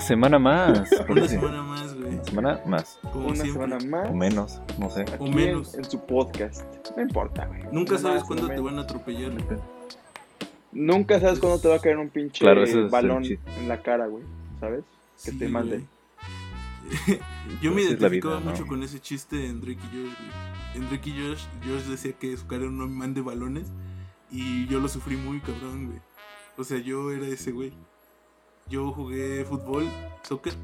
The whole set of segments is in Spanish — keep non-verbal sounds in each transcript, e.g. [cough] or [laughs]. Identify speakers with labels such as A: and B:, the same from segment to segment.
A: una semana más. [laughs]
B: Una semana más, güey.
A: Una semana más.
B: Como
C: Una
B: siempre.
C: semana más.
A: O menos, no sé.
C: Aquí
B: O
C: en-
B: menos.
C: En, su podcast. No importa, güey.
B: Nunca sabes cuándo te van a atropellar.
C: Nunca sabes cuándo te va a caer un pinche
A: Claro,
C: balón en la cara, güey. ¿Sabes? Que
B: Sí,
C: te mande. [laughs]
B: Yo me identificaba
A: vida, ¿no?
B: mucho con ese chiste en Drake y Josh, güey. En Drake y Josh, Josh decía que su cara era un imán de balones y yo lo sufrí muy cabrón, güey. O sea, yo era ese güey. Yo jugué fútbol, soccer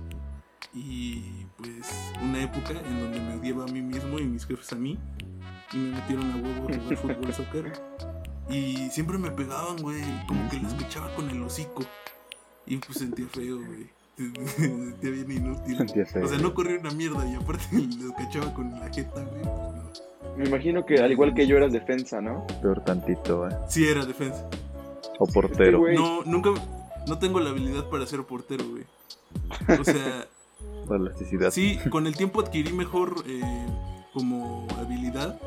B: y pues una época en donde me odiaba a mí mismo y mis jefes a mí y me metieron a huevo a jugar [laughs] fútbol, soccer y siempre me pegaban, güey, como que les echaba con el hocico y pues sentía feo, güey. [laughs] Sentía bien inútil.
A: Sentía feo.
B: O sea, no corría una mierda y aparte [laughs] les cachaba con la jeta, güey. pues, no.
C: Me imagino que al igual que yo eras defensa, ¿no?
A: Peor tantito, eh.
B: Sí, era defensa.
A: O portero.
C: güey.
B: No, nunca. No tengo la habilidad para ser portero, güey. O sea, [laughs]
A: La elasticidad.
B: sí, con el tiempo adquirí mejor eh, como habilidad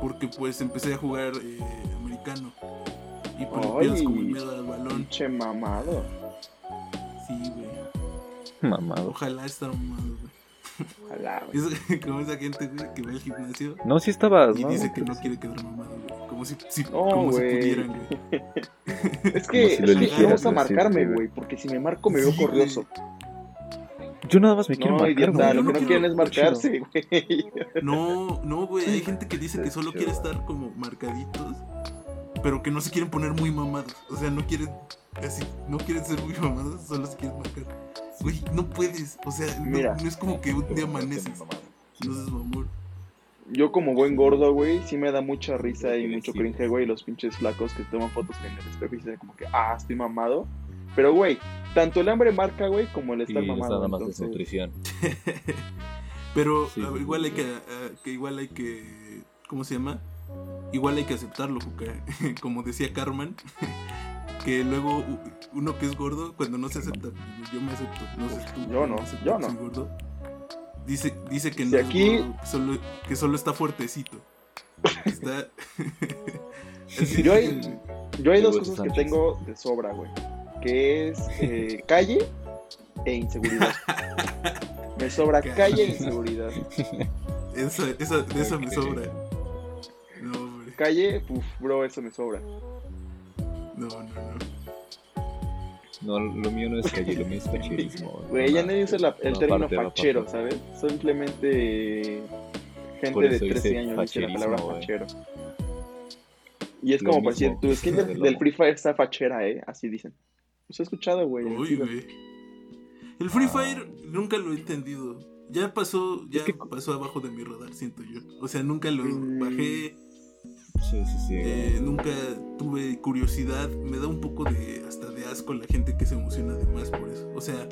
B: porque pues empecé a jugar eh, americano. Y pues pierdes como el miedo al balón.
C: Pinche mamado.
B: Sí, güey.
A: Mamado.
B: Ojalá estar mamado, güey.
C: Ojalá, güey.
B: Es [laughs] como esa gente, güey, que va al gimnasio
A: No, sí estabas,
B: y
A: ¿no?
B: dice que no quiere quedar mamado, güey. Como si, si-
C: No,
B: como si
C: güey.
B: pudieran, güey. [laughs]
C: Es
A: Como
C: que
A: si
C: no
B: eligieras,
C: vas a marcarme,
A: sí,
C: güey, porque si me marco me veo
B: Sí,
C: corrioso.
A: Yo nada más me quiero
C: No,
A: marcar,
C: idiota, lo
B: no
C: que no quieren es marcarse, güey.
B: No, no, güey. Hay gente que dice que solo quiere estar como marcaditos, pero que no se quieren poner muy mamados. O sea, no quieren así, no quieren ser muy mamados, solo se quieren marcar. Güey, no puedes. O sea, no,
C: Mira.
B: no es como que un día amaneces. No seas mamón.
C: Yo como buen gordo, güey, sí me da mucha risa y mucho
A: sí.
C: cringe, güey, los pinches flacos que toman fotos en el espejo y dicen como que, ah, estoy mamado. Pero, güey, tanto el hambre marca, güey, como el estar
A: es
C: mamado.
A: nada más
C: entonces-
A: desnutrición. [laughs]
B: Pero
A: Sí,
B: a ver,
A: sí,
B: igual hay que, ah, que igual hay que, ¿cómo se llama? Igual hay que aceptarlo, Juca. [laughs] Como decía Carmen, que luego uno que es gordo, cuando no se acepta, yo me acepto, no sé tú.
C: Yo no,
B: acepto
C: yo no.
B: soy gordo. Dice, dice que no
C: Si
B: es
C: aquí-
B: gordo, que solo, que solo está fuertecito. Está. [laughs] [laughs] Así
C: Yo hay, yo hay dos cosas que tengo de sobra, güey. Que es eh, [laughs] calle e inseguridad. Me sobra calle e inseguridad.
B: Esa, esa, de esa me sobra. No, hombre.
C: Calle, uff, bro, eso me sobra.
B: No, no, no.
A: No, lo mío no es calle, lo mío es facherismo. [laughs]
C: Güey, ya nadie usa la- el
A: No,
C: término fachero. ¿sabes? Simplemente gente de
A: eso
C: 13
A: dice
C: años dice la palabra
A: güey.
C: fachero. Y es
A: Lo
C: como para decir,
A: mismo.
C: tu skin del, del Free Fire está fachera, ¿eh? Así dicen. Los he escuchado, güey.
B: Uy, güey. El Free
A: Ah.
B: Fire nunca lo he entendido. Ya pasó, ya
A: que-
B: pasó abajo de mi radar, siento yo. O sea, nunca lo
C: Mm.
B: bajé,
A: Sí, sí, sí.
B: eh, nunca tuve curiosidad. Me da un poco de hasta de asco la gente que se emociona de más por eso. O sea,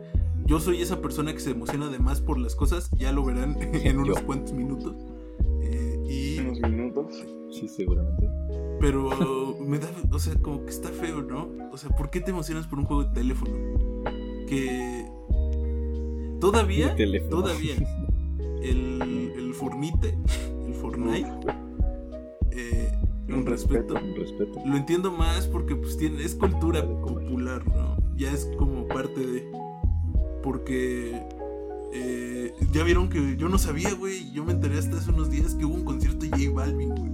B: yo soy esa persona que se emociona de más por las cosas. Ya lo verán [laughs] en unos
A: Yo.
B: cuantos minutos. Eh, y
C: Unos minutos.
A: Sí, seguramente.
B: Pero me da, o sea, como que está feo, ¿no? O sea, ¿por qué te emocionas por un juego de teléfono? Que todavía, todavía, el, el Fornite, el Fortnite, respeto, lo entiendo más porque pues tiene, es cultura popular, ¿no? Ya es como parte de... Porque... eh, ya vieron que yo no sabía, güey. Yo me enteré hasta hace unos días que hubo un concierto de J Balvin, güey.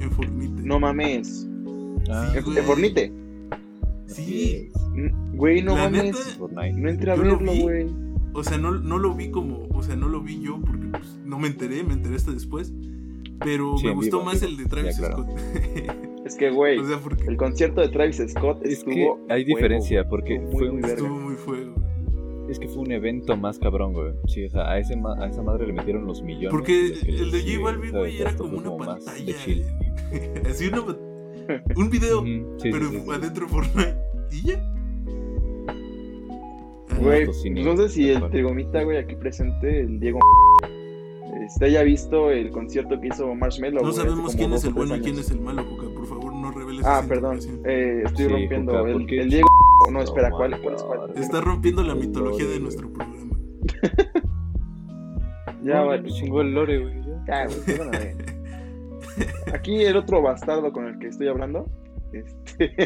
B: En Fortnite.
C: No mames.
A: Ah,
B: Sí,
C: ¿En Fornite?
B: Sí.
C: Güey, no
B: La
C: mames.
B: neta.
C: No entré a verlo, güey.
B: O sea, no, no lo vi como, o sea, no lo vi yo porque pues, no me enteré, me enteré hasta después. Pero
A: Sí,
B: me gustó
A: vivo,
B: más
A: vivo.
B: el de Travis
A: Ya, claro.
B: Scott. [laughs]
C: Es que, güey,
B: o sea, porque
C: el concierto de Travis Scott
A: Es que
C: estuvo.
A: hay
C: fuego,
A: diferencia, porque
C: Estuvo
A: fue
C: muy
A: un-
C: verga.
B: estuvo muy fuego.
A: Es que fue un evento más cabrón, güey. Sí, o sea, a, ese ma- a esa madre le metieron los millones.
B: Porque
A: de que
B: el de J Balvin, güey, era como una
A: más
B: pantalla.
A: De chill. [laughs]
B: Así una, [laughs] un video,
A: sí,
B: pero
A: sí, sí, sí.
B: adentro de Fortnite. Y ya. Ah,
C: Güey,
A: Motos sin
C: no sé si el. Trigomita, güey, aquí presente, el Diego, este, haya visto el concierto que hizo Marshmello.
B: No sabemos quién es el bueno y quién es el malo, Juca. Por favor, no reveles
C: Ah, perdón, eh, estoy
A: Sí,
C: rompiendo.
A: Juca,
C: el, Diego. No, espera,
A: Oh
C: ¿cuál? ¿Cuál es cuál?
A: God.
B: Está rompiendo la mitología
A: lore,
B: de nuestro programa. [laughs]
C: Ya,
A: No,
C: güey.
A: me chingó el lore, güey. ya.
C: Güey. [laughs] Aquí el otro bastardo con el que estoy hablando Este... [laughs]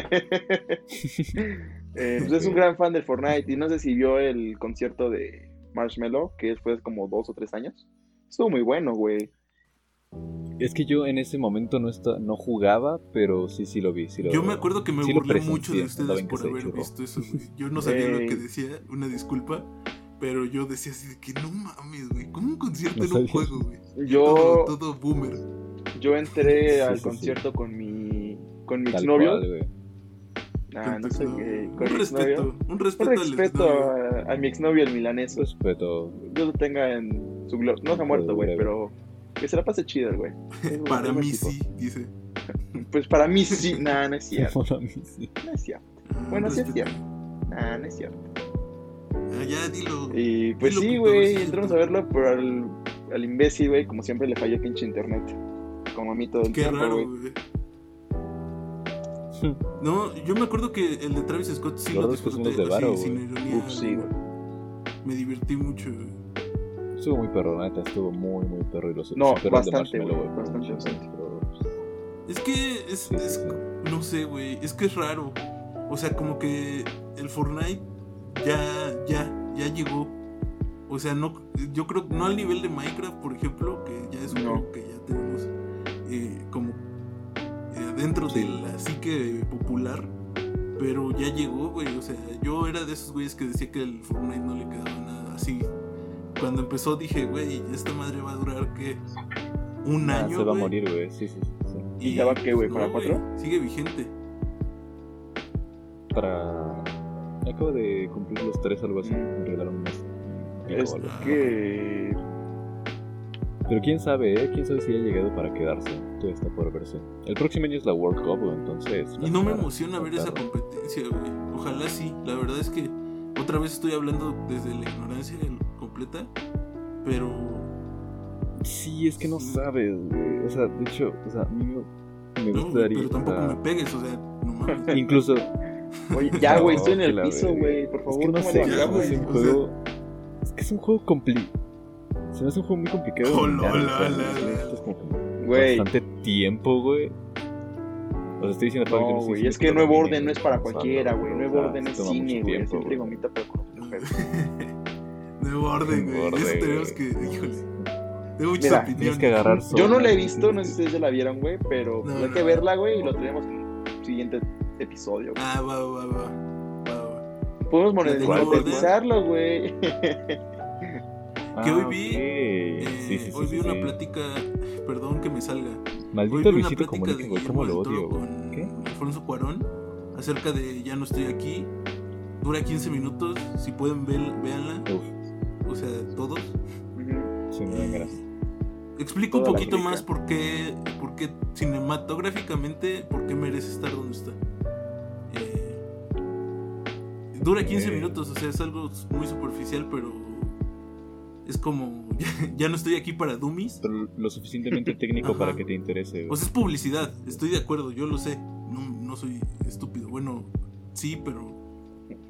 C: eh, pues es un gran fan del Fortnite y no sé si vio el concierto de Marshmello, que fue como dos o tres años. Estuvo muy bueno, güey.
A: Es que yo en ese momento no está, no jugaba, pero sí, sí lo vi. Sí lo,
B: Yo me acuerdo que me
A: sí
B: burlé mucho de ustedes por haber
A: churro.
B: visto eso, güey. Yo no sabía lo que [laughs] decía, una disculpa. Pero yo decía así de que no mames, güey. ¿Cómo un concierto
A: No
B: en un juego, güey?
C: Yo,
B: Todo, todo boomer.
C: yo entré
A: Sí,
C: al
A: sí, sí.
C: concierto con mi con mi exnovio.
A: cual, güey.
C: Ah, no sé qué. Con
B: un respeto, un
C: Un
B: respeto al
C: respeto a, a mi exnovio, el milaneso.
A: Respeto.
C: Yo lo tenga en su gloria. No se ha muerto, güey, pero que se la pase chido, el güey.
B: Para mí
C: tipo.
B: sí, dice. [laughs]
C: Pues para mí sí. Nah, no es cierto.
A: Para mí sí.
C: No es cierto.
B: Ah,
C: Bueno, sí es cierto. Nah, no es cierto.
B: Ah, ya, dilo.
C: Y pues
B: Dilo,
C: sí, güey, entramos a verlo, pero al, al imbécil, güey, como siempre le falló pinche internet. Como a mí todo el
B: Qué
C: tiempo,
B: raro,
C: güey.
B: No, yo me acuerdo que el de Travis Scott sí
A: Los
B: lo disfruté
A: los de varo,
B: así, sin ironía.
C: Uf, sí, güey.
B: Me divertí mucho, güey.
A: Estuvo muy perro, la neta, estuvo muy, muy perro. Y los
C: No,
A: superó el de
C: bastante, bastante, bastante.
A: pero,
B: Es que es,
A: Sí,
B: es-
A: sí, sí.
B: no sé, güey, es que es raro. O sea, como que el Fortnite ya, ya, ya llegó. O sea, no, yo creo no al nivel de Minecraft, por ejemplo, que ya es un
C: No.
B: juego que ya tenemos eh, como eh, dentro de la psique popular. Pero ya llegó, güey. O sea, yo era de esos güeyes que decía que el Fortnite no le quedaba nada así. Cuando empezó dije, güey, esta madre va a durar que un
A: ah,
B: año.
A: se va a morir, güey. Sí, sí, sí. sí.
C: ¿Y ya va qué, güey, para
B: no,
C: cuatro?
B: Sigue vigente.
A: Para. Acabo de cumplir los tres, algo así.
C: Mm.
A: Me regalaron unas. pico
C: Es que.
A: Pero quién sabe, ¿eh? Quién sabe si ha llegado para quedarse. Todo está por verse. El próximo año es la World Cup, güey, entonces.
B: Y no me emociona ver esa competencia, güey. Ojalá sí. La verdad es que otra vez estoy hablando desde la ignorancia completa. Pero
A: Sí, es que no
B: Sí.
A: sabes, güey. O sea, de hecho, o sea, a mí me,
B: no,
A: gustaría.
B: pero tampoco me pegues, o sea, no mames. [laughs]
A: Incluso.
C: Oye, ya, güey,
A: No,
C: estoy en el
A: la
C: piso, güey. Por favor,
A: es que no
C: ¿cómo
A: sé,
B: ya,
A: es
B: güey,
A: un
B: o
A: juego. Es que es un juego complicado. Se me hace un juego muy complicado. de
B: Hola,
A: dominar,
B: hola,
A: o sea,
B: hola,
A: necesitas
B: hola.
A: como que
C: Güey,
A: Bastante tiempo, güey. Estoy diciendo
C: no, güey. Es que Nuevo Orden no es para cualquiera, güey. [laughs] Nuevo Orden es cine, güey. Siempre gomita, pero con
B: Nuevo orden, güey. Eso tenemos que. Híjole. Tengo muchas
C: Mira,
B: opiniones.
A: Tienes que agarrar [laughs]
C: Yo no la he visto, no sé si ustedes ya la vieron, güey, pero
B: No,
C: hay
B: no,
C: que verla, güey, y lo tenemos en el siguiente episodio, güey.
B: Ah, va, va, va. va, va.
C: Podemos
B: ¿La de
C: monetizarlo, güey. [laughs]
A: Ah,
B: Que hoy
A: ok.
B: vi, Eh,
A: Sí, sí, sí,
B: hoy vi una plática. Perdón que me salga. Hoy
A: Maldito
B: vi una
A: Luisito
B: plática de
A: Comunica, güey.
B: Guillermo
A: ¿Cómo lo odio,
B: con?
A: ¿Qué?
B: Alfonso Cuarón acerca de Ya no estoy aquí. Dura 15 minutos. Si pueden, ver, véanla.
A: Uf,
B: O sea, todos.
A: Sí me dan ganas.
B: Explico un poquito más por qué, por qué cinematográficamente, por qué merece estar donde está. Eh, dura 15
A: Ok.
B: minutos, o sea, es algo muy superficial, pero es como, [laughs] ya, no estoy aquí para dummies.
A: Pero lo suficientemente [laughs] técnico
B: Ajá.
A: para que te interese.
B: Pues es publicidad, estoy de acuerdo, yo lo sé, no, no soy estúpido. Bueno, sí, pero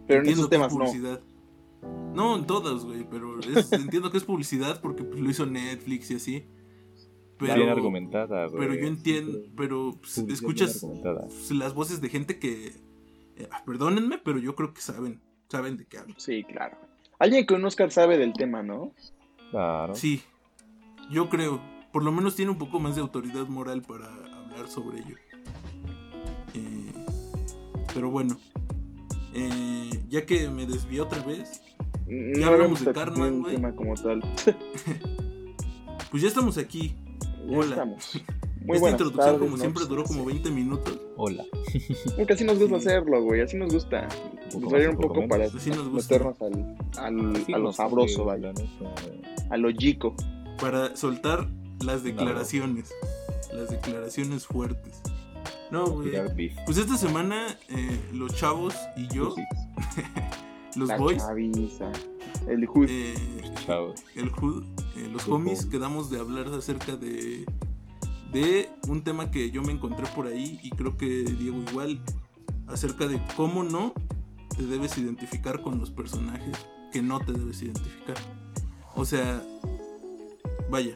C: Pero en
B: entiendo
C: esos
B: que es
C: temas no.
B: publicidad. No, en todas, güey, pero es- [laughs] entiendo que es publicidad porque pues, lo hizo Netflix y así. Pero,
A: Bien argumentada, güey.
B: pero yo entiendo,
A: Sí,
B: pero pues, escuchas pues, las voces de gente que, eh, perdónenme, pero yo creo que saben, saben de qué hablo.
C: Sí, claro. Alguien con un Oscar sabe del tema, ¿no?
A: Claro.
B: Sí, yo creo, por lo menos tiene un poco más de autoridad moral para hablar sobre ello. Eh, pero bueno, eh, ya que me desvié otra vez,
C: No
B: hablamos
C: habíamos
B: de
C: un
B: güey.
C: tema como tal. [laughs]
B: pues ya estamos aquí.
C: Ya
B: Hola.
C: estamos. [laughs] Muy
B: Esta introducción,
C: tardes,
B: como siempre, duró como 20 minutos.
A: Hola. [laughs]
C: Porque así nos gusta
B: Sí.
C: hacerlo, güey. Así nos gusta.
A: más,
C: un
A: un
C: poco para.
B: Así nos gusta.
C: meternos al, al-
A: Sí,
C: a lo sabroso, vaya.
A: neta.
C: A lo yico.
B: Para soltar las declaraciones. Las declaraciones fuertes. No, güey. Pues esta semana eh, los chavos y yo, los [laughs]
C: la
B: boys,
C: chaviza. El hood.
B: eh,
A: chavos.
B: el hood, eh, los homies. quedamos de hablar acerca de, de un tema que yo me encontré por ahí y creo que Diego igual, acerca de cómo no te debes identificar con los personajes que no te debes identificar. O sea, vaya,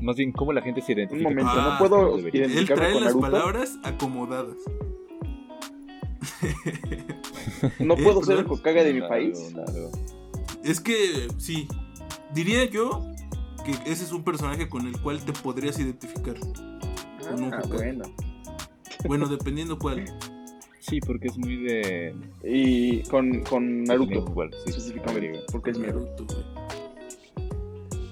A: Más bien, ¿cómo la gente se identifica?
C: momento,
A: con-
B: no
C: puedo
B: Él trae
C: con
B: las
C: Naruto?
B: palabras acomodadas.
C: No [laughs] puedo ser el. Hokage de mi
A: Claro,
C: país.
A: claro.
B: Es que, sí, diría yo que ese es un personaje con el cual te podrías identificar. Con un
C: Ah,
B: Hokage.
C: bueno.
B: Bueno, dependiendo cuál.
A: Sí, porque es muy de.
C: Y con, con Naruto,
A: Igual, sí,
C: específicamente, porque es.
B: Naruto, güey.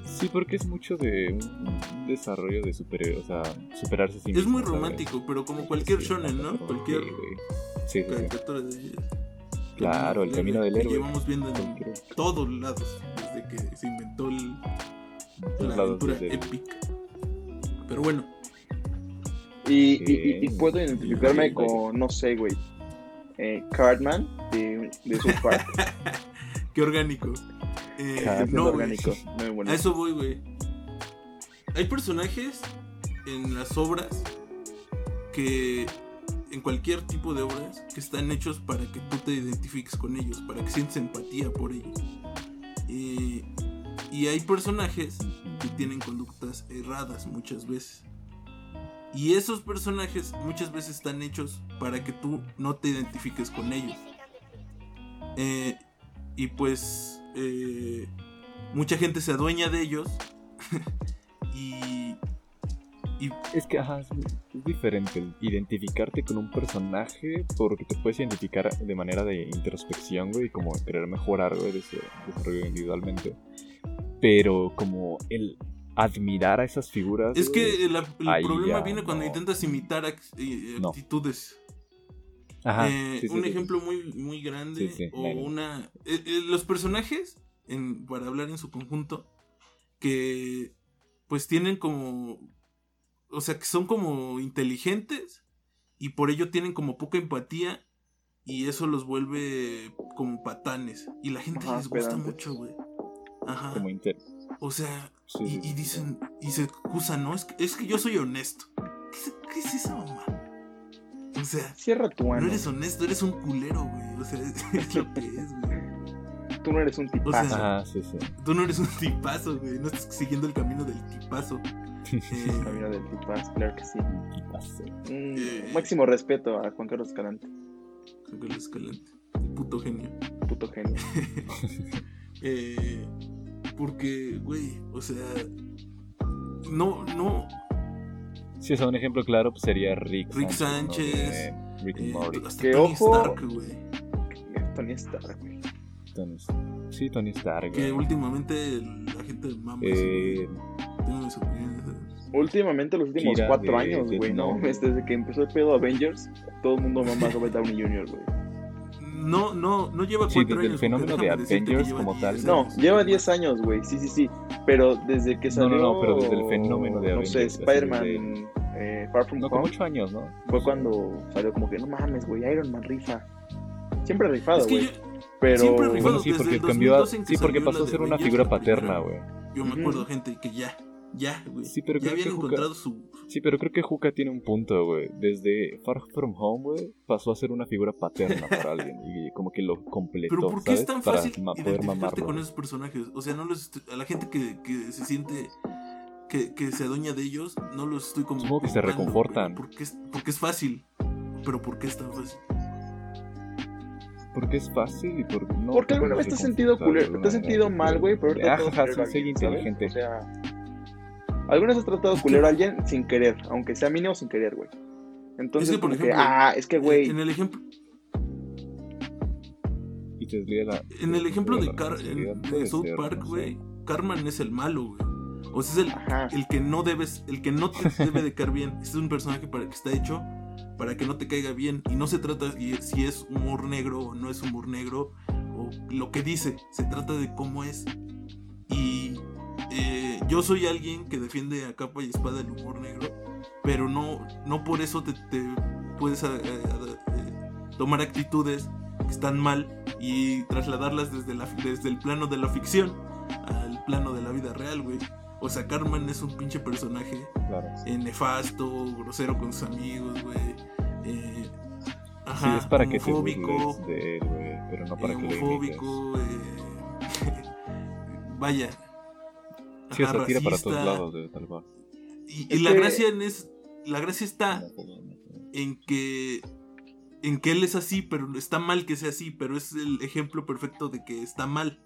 A: Sí, porque es mucho de un, desarrollo de super, o sea, superarse a sí
B: Es
A: mismo,
B: muy
A: ¿sabes?
B: romántico, pero como cualquier
A: Sí,
B: shonen, ¿no? Cualquier
A: sí. Sí,
B: caricatura de...
A: Claro, el camino del
B: que
A: héroe.
B: llevamos viendo en
A: Cualquier-
B: todos lados, desde que se inventó el,
A: lados
B: aventura épica. Pero bueno,
C: Y, y- y- y puedo identificarme con, no sé, güey, eh, Cartman de, de South Park. [laughs]
B: qué orgánico. Eh, no,
C: orgánico. Muy bueno.
B: A eso voy, güey. Hay personajes en las obras que. En cualquier tipo de obras que están hechos para que tú te identifiques con ellos, para que sientes empatía por ellos. Eh, y hay personajes que tienen conductas erradas muchas veces. Y esos personajes muchas veces están hechos para que tú no te identifiques con ellos. Eh, y pues eh, mucha gente se adueña de ellos. [laughs] y, y
A: Es que, ajá, es, diferente identificarte con un personaje porque te puedes identificar de manera de introspección, güey, como querer mejorar, güey, desarrollo individualmente. Pero como el admirar a esas figuras.
B: es que el, el
A: Ahí
B: problema viene cuando intentas imitar
A: No.
B: actitudes.
A: Ajá,
B: Eh,
A: sí, sí,
B: un
A: sí.
B: ejemplo muy, muy grande
A: Sí, sí,
B: o una eh, eh, los personajes en, para hablar en su conjunto que pues tienen como o sea que son como inteligentes y por ello tienen como poca empatía y eso los vuelve como patanes y la gente
C: Ajá,
B: les gusta mucho güey ajá
A: Como inter...
B: o sea
A: sí,
B: y,
A: sí,
B: y
A: sí.
B: dicen y se excusan no es que, es que yo soy honesto ¿Qué, es- qué es esa mamá? o sea
C: Cierra tu
B: no
C: ano.
B: eres honesto, eres un culero, güey. O sea, [laughs] es lo que es, güey.
C: Tú no eres un tipazo.
B: sea,
A: Ajá, sí, sí.
B: Tú no eres un tipazo, güey. No estás siguiendo el camino del tipazo. [laughs] Eh,
C: Camino del tipazo, claro que sí. Un
B: Eh.
C: máximo respeto a Juan Carlos Escalante,
B: Juan Carlos Escalante. Puto genio.
C: puto genio. [laughs]
B: Eh, porque, güey, o sea. No, no.
A: Sí, o sea, un ejemplo claro pues, sería Rick,
B: Rick
A: ¿no?
B: Sánchez,
A: De Rick and
B: eh,
A: Morty.
B: hasta
C: Que
B: Tony
C: ojo-
B: Stark, güey.
C: Tony Stark, güey.
A: Tony- Sí, Tony Stark.
B: Que
A: güey.
B: últimamente la gente mama
A: Eh.
B: Tengo mis opiniones.
C: Últimamente, los últimos
A: Kira
C: cuatro
A: de
C: años,
A: Death
C: güey, ¿no?
A: Note.
C: Desde que empezó el pedo Avengers, todo el mundo mama [laughs] a Robert Downey Jr., güey.
B: No, no, no lleva
A: Sí,
B: cuatro
A: desde el fenómeno de Avengers como tal.
B: 10
C: No, lleva 10 años, güey, sí, sí, sí. Pero desde que salió.
A: no, no, pero desde el fenómeno de
C: No sé,
A: Avengers,
C: Spider-Man eh, Far From
A: no,
C: Home.
A: ocho años, ¿no?
C: Fue cuando salió como que no mames, güey, Iron Man rifa. Siempre rifado,
B: Es que
C: güey.
B: yo,
C: Pero.
B: siempre ha rifado.
A: Bueno, sí, porque cambió a-
B: 2012 en que
A: Sí, porque pasó a ser una
B: Avengers,
A: figura paterna, güey.
B: Yo me acuerdo, gente, que ya, ya, güey.
A: Sí, pero
B: ya
A: creo
B: habían
A: que Juca-
B: encontrado su.
A: Sí, pero creo que Juca tiene un punto, güey. Desde Far From Home, güey, pasó a ser una figura paterna para alguien. Y como que lo completó,
B: Pero ¿por qué
A: ¿sabes?
B: es tan
A: para
B: fácil
A: ma- poder
B: identificarte
A: mamarlo.
B: con esos personajes? O sea, no los estoy- a la gente que, que se siente que, que se adueña de ellos, no los estoy como
A: Supongo que se reconfortan.
B: Porque es, porque es fácil. Pero ¿por qué es tan fácil?
A: Porque es fácil y por... No,
C: Porque alguna vez te has sentido culero, te has sentido mal, güey, pero
A: Ah,
C: ahorita
A: soy inteligente.
C: O sea, alguna vez has tratado culero a alguien sin querer, aunque sea mínimo sin querer, güey. Entonces,
B: Es que, por
C: como que,
B: ejemplo,
C: ah, es que, güey,
B: En el ejemplo,
A: Y te la-
B: en el ejemplo de, Car en- de South
A: ser,
B: Park,
A: no
B: güey, Carman es el malo, güey. O sea, es el,
C: ajá.
B: el que no debes, el que no te debe de caer bien. Este es un personaje para que está hecho para que no te caiga bien. Y no se trata y- si es humor negro o no es humor negro o lo que dice. Se trata de cómo es. Y eh, yo soy alguien que defiende a capa y espada el humor negro, pero no, no por eso te, te puedes eh, eh, tomar actitudes que están mal y trasladarlas desde, la, desde el plano de la ficción al plano de la vida real, güey. O sea, Carmen es un pinche personaje
A: Claro.
B: eh, nefasto, grosero con sus amigos, güey. Eh,
A: Sí,
B: ajá,
A: es para que te
B: homofóbico,
A: burles de él, güey, pero no para
B: eh,
A: que
B: homofóbico, eh, [laughs] vaya.
A: Sí, o
B: ajá,
A: sea, tira para todos
B: racista,
A: lados, de tal cual.
B: Y, la
C: que-
B: gracia en es. La gracia está en que. En que él es así, pero está mal que sea así, pero es el ejemplo perfecto de que está mal.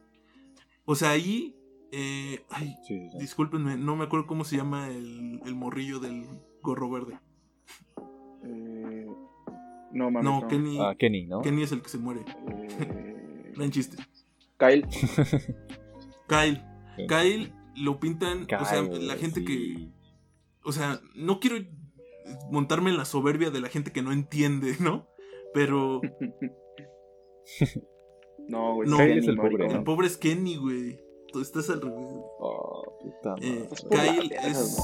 B: O sea, ahí. eh, ay,
A: Sí, sí, sí.
B: discúlpenme, no me acuerdo cómo se llama el, el morrillo del gorro verde.
C: Eh, no, mames.
B: No,
C: no.
B: Kenny,
A: Ah, Kenny, ¿no?
B: Kenny es el que se muere.
C: Eh, [laughs]
B: Gran chiste.
C: Kyle. [laughs]
B: Kyle.
A: Sí.
B: Kyle lo pintan. o sea, la gente que. O sea, no quiero montarme en la soberbia de la gente que no entiende, ¿no? Pero [laughs]
C: No, güey.
B: No,
A: es el pobre,
B: el pobre es Kenny, güey. Tú estás al revés.
A: Oh, puta
B: Eh,
A: madre.
C: Es por la
B: Kyle es.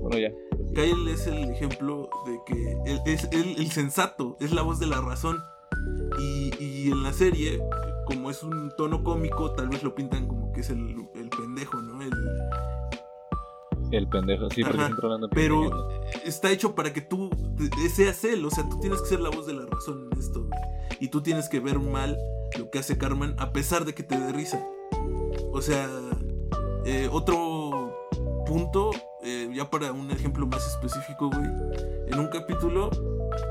A: Bueno, ya.
B: Kyle es el ejemplo de que él es el, el sensato, es la voz de la razón. Y, y en la serie, como es un tono cómico, tal vez lo pintan como que es el, el pendejo, ¿no? El,
A: pendejo, sí, porque siempre hablando
B: pero está hecho para que tú seas él, o sea, tú tienes que ser la voz de la razón en esto. Y tú tienes que ver mal lo que hace Carmen a pesar de que te dé risa. O sea, eh, otro punto, eh, ya para un ejemplo más específico, güey. En un capítulo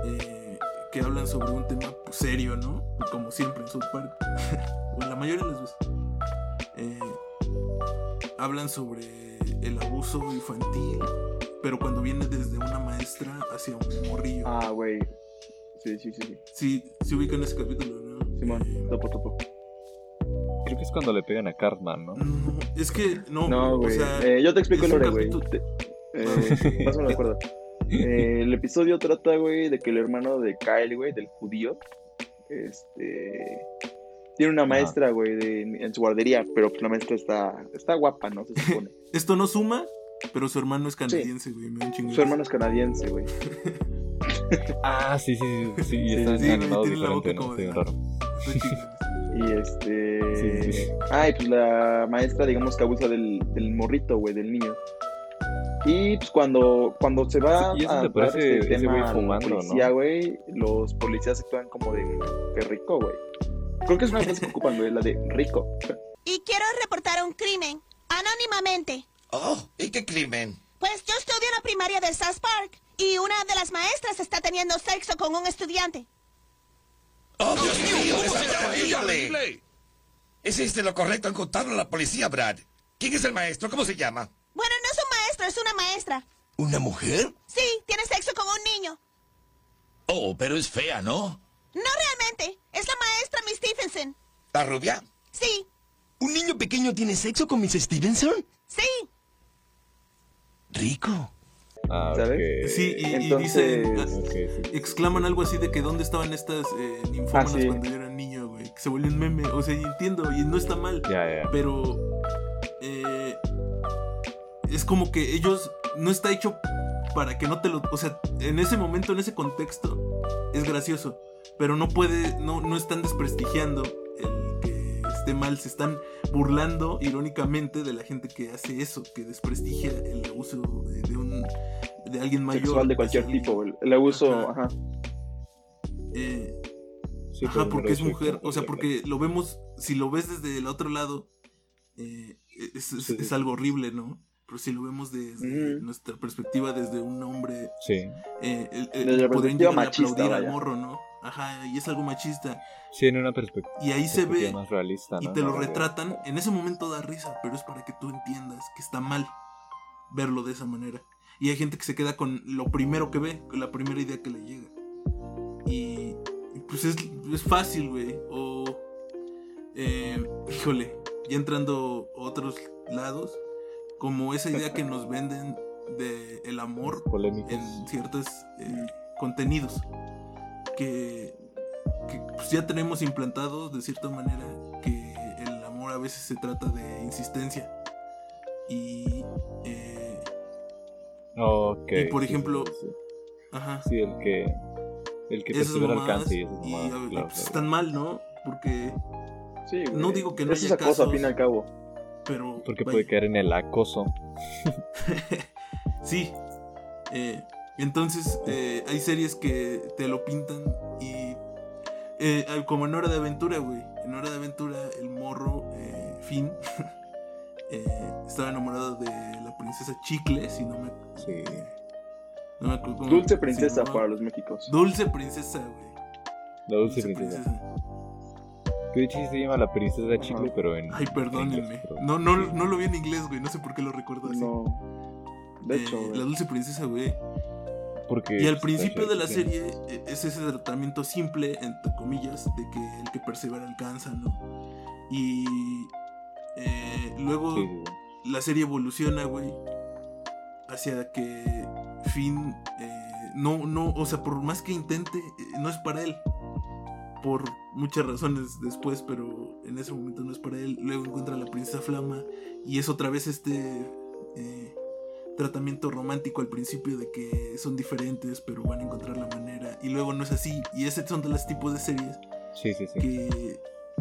B: eh, que hablan sobre un tema pues, serio, ¿no? Como siempre en South Park. [laughs] o la mayoría de las veces. Hablan sobre el abuso infantil, pero cuando viene desde una maestra hacia un morrillo.
C: Ah, güey. Sí, sí, sí. sí.
B: Sí, se ubica en ese capítulo, ¿no?
C: Simón,
B: Eh,
C: topo, topo.
A: Creo que es cuando le pegan a Cartman, ¿no?
B: no, es que no,
C: No,
B: o
C: güey.
B: sea,
C: Eh, yo te explico el lore, güey. Eh, más o menos acuerdo. Eh, el episodio trata, güey, de que el hermano de Kyle, güey, del judío, este. Tiene una maestra, güey, de- en su guardería, pero pues la maestra está, está guapa, ¿no? Se supone. [laughs]
B: esto no suma, pero su hermano es canadiense, güey, de
C: Su hermano es canadiense, güey. [laughs]
A: Ah, sí, sí, sí. Sí, y
C: Sí,
A: están
B: sí,
A: animados
B: tiene la boca como
A: Sí,
B: de-
A: raro.
B: Está.
C: Y este.
A: Sí, sí, sí.
C: Ah, y pues la maestra, digamos que abusa del, del morrito, güey, del niño. Y pues cuando, cuando se va
A: Sí, y eso
C: a
A: te parece
C: este tema
A: fumando, ¿no?
C: policía, güey, los policías actúan como de que rico, güey. Creo que es una frase que ocupan, güey, la de rico.
D: Y quiero reportar un crimen, anónimamente.
E: Oh, ¿y qué crimen?
D: Pues yo estudio en la primaria del South Park y una de las maestras está teniendo sexo con un estudiante.
E: ¡Oh, Dios mío! ¡Es horrible! Hiciste lo correcto en contarlo a la policía, Brad. ¿Quién es el maestro? ¿Cómo se llama?
D: Bueno, no es un maestro, es una maestra.
E: ¿Una mujer?
D: Sí, tiene sexo con un niño.
E: Oh, pero es fea, ¿no?
D: No realmente, es la maestra Miss Stephenson.
E: ¿La rubia?
D: Sí,
E: ¿Un niño pequeño tiene sexo con Miss Stevenson?
D: sí.
E: Rico.
A: Ah,
C: ¿Sabes?
B: Sí, y, y
C: Entonces-
B: dicen, ah,
A: sí.
B: exclaman algo así de que dónde estaban estas eh, ninfómanas
C: Ah, sí.
B: cuando yo era niño, güey. Que se volvió un meme. O sea, y entiendo, y no está mal.
A: Ya, ya.
B: Pero eh, es como que ellos no está hecho para que no te lo. O sea, en ese momento, en ese contexto, es gracioso. Pero no puede, no, no están desprestigiando el que esté mal. Se están burlando irónicamente de la gente que hace eso, que desprestigia el abuso de, un de alguien mayor.
C: Sexual de cualquier
B: así,
C: tipo. El abuso,
B: Ajá.
C: ajá.
B: eh,
A: Sí,
B: Ajá, porque es mujer. O sea, porque lo vemos, si lo ves desde el otro lado, eh, es, es-
A: Sí, sí.
B: es algo horrible, ¿no? Pero si lo vemos desde nuestra perspectiva, desde un hombre,
A: Sí,
B: eh, el- el-
C: Desde la
B: podrían
C: perspectiva
B: llegar a
C: machista,
B: aplaudir al morro, ¿no? Ajá, y es algo machista.
A: sí, en una perspectiva,
B: Y ahí se ve
A: más realista,
B: y te lo
A: No,
B: retratan. En ese momento da risa, pero es para que tú entiendas que está mal verlo de esa manera. Y hay gente que se queda con lo primero que ve, con la primera idea que le llega. Y, y pues es, es fácil, güey. O, eh, híjole, ya entrando a otros lados, como esa idea que nos venden de el amor [laughs]
A: Polémicas.
B: en ciertos eh, contenidos que, que, pues, ya tenemos implantados de cierta manera que el amor a veces se trata de insistencia y eh,
A: Ok.
B: Y, por
A: sí,
B: ejemplo,
A: sí, sí.
B: ajá
A: Sí, el que. El que
B: esas
A: persevera
B: mamadas
A: alcance y esas
B: y,
A: claro,
B: pues,
A: claro.
B: están mal no porque
C: Sí, güey.
B: No digo que no
C: Eso
B: haya
C: es acoso, al
B: casos.
C: fin y al cabo.
B: pero
A: Porque
B: vaya.
A: puede caer en el acoso. [laughs]
B: Sí. Eh, entonces, eh, hay series que te lo pintan y. eh, como en Hora de Aventura, güey. En Hora de Aventura, el morro, eh, Finn, [laughs] eh, estaba enamorado de la princesa Chicle, si no me,
A: Sí.
B: no me acuerdo
C: Dulce princesa para los méxicos.
B: Dulce princesa, güey.
A: La dulce princesa. Que de hecho sí se llama la princesa chicle,
C: Ajá.
A: pero en.
B: Ay, perdónenme.
A: pero-
B: No, no, no lo vi en inglés, güey. No sé por qué lo recuerdo así.
C: No. De hecho,
B: Eh,
C: güey.
B: la dulce princesa, güey.
A: Porque
B: Y al
A: está
B: principio de la serie eh, es ese tratamiento simple, entre comillas, de que el que persevera alcanza, ¿no? Y eh, luego
A: Sí, sí, sí.
B: la serie evoluciona, güey, hacia que Finn eh, no, no, o sea, por más que intente, eh, no es para él. Por muchas razones después, pero en ese momento no es para él. Luego encuentra a la princesa Flama y es otra vez este eh, tratamiento romántico al principio de que son diferentes, pero van a encontrar la manera. Y luego no es así. Y ese son de los tipos de series
A: Sí, sí, sí.
B: que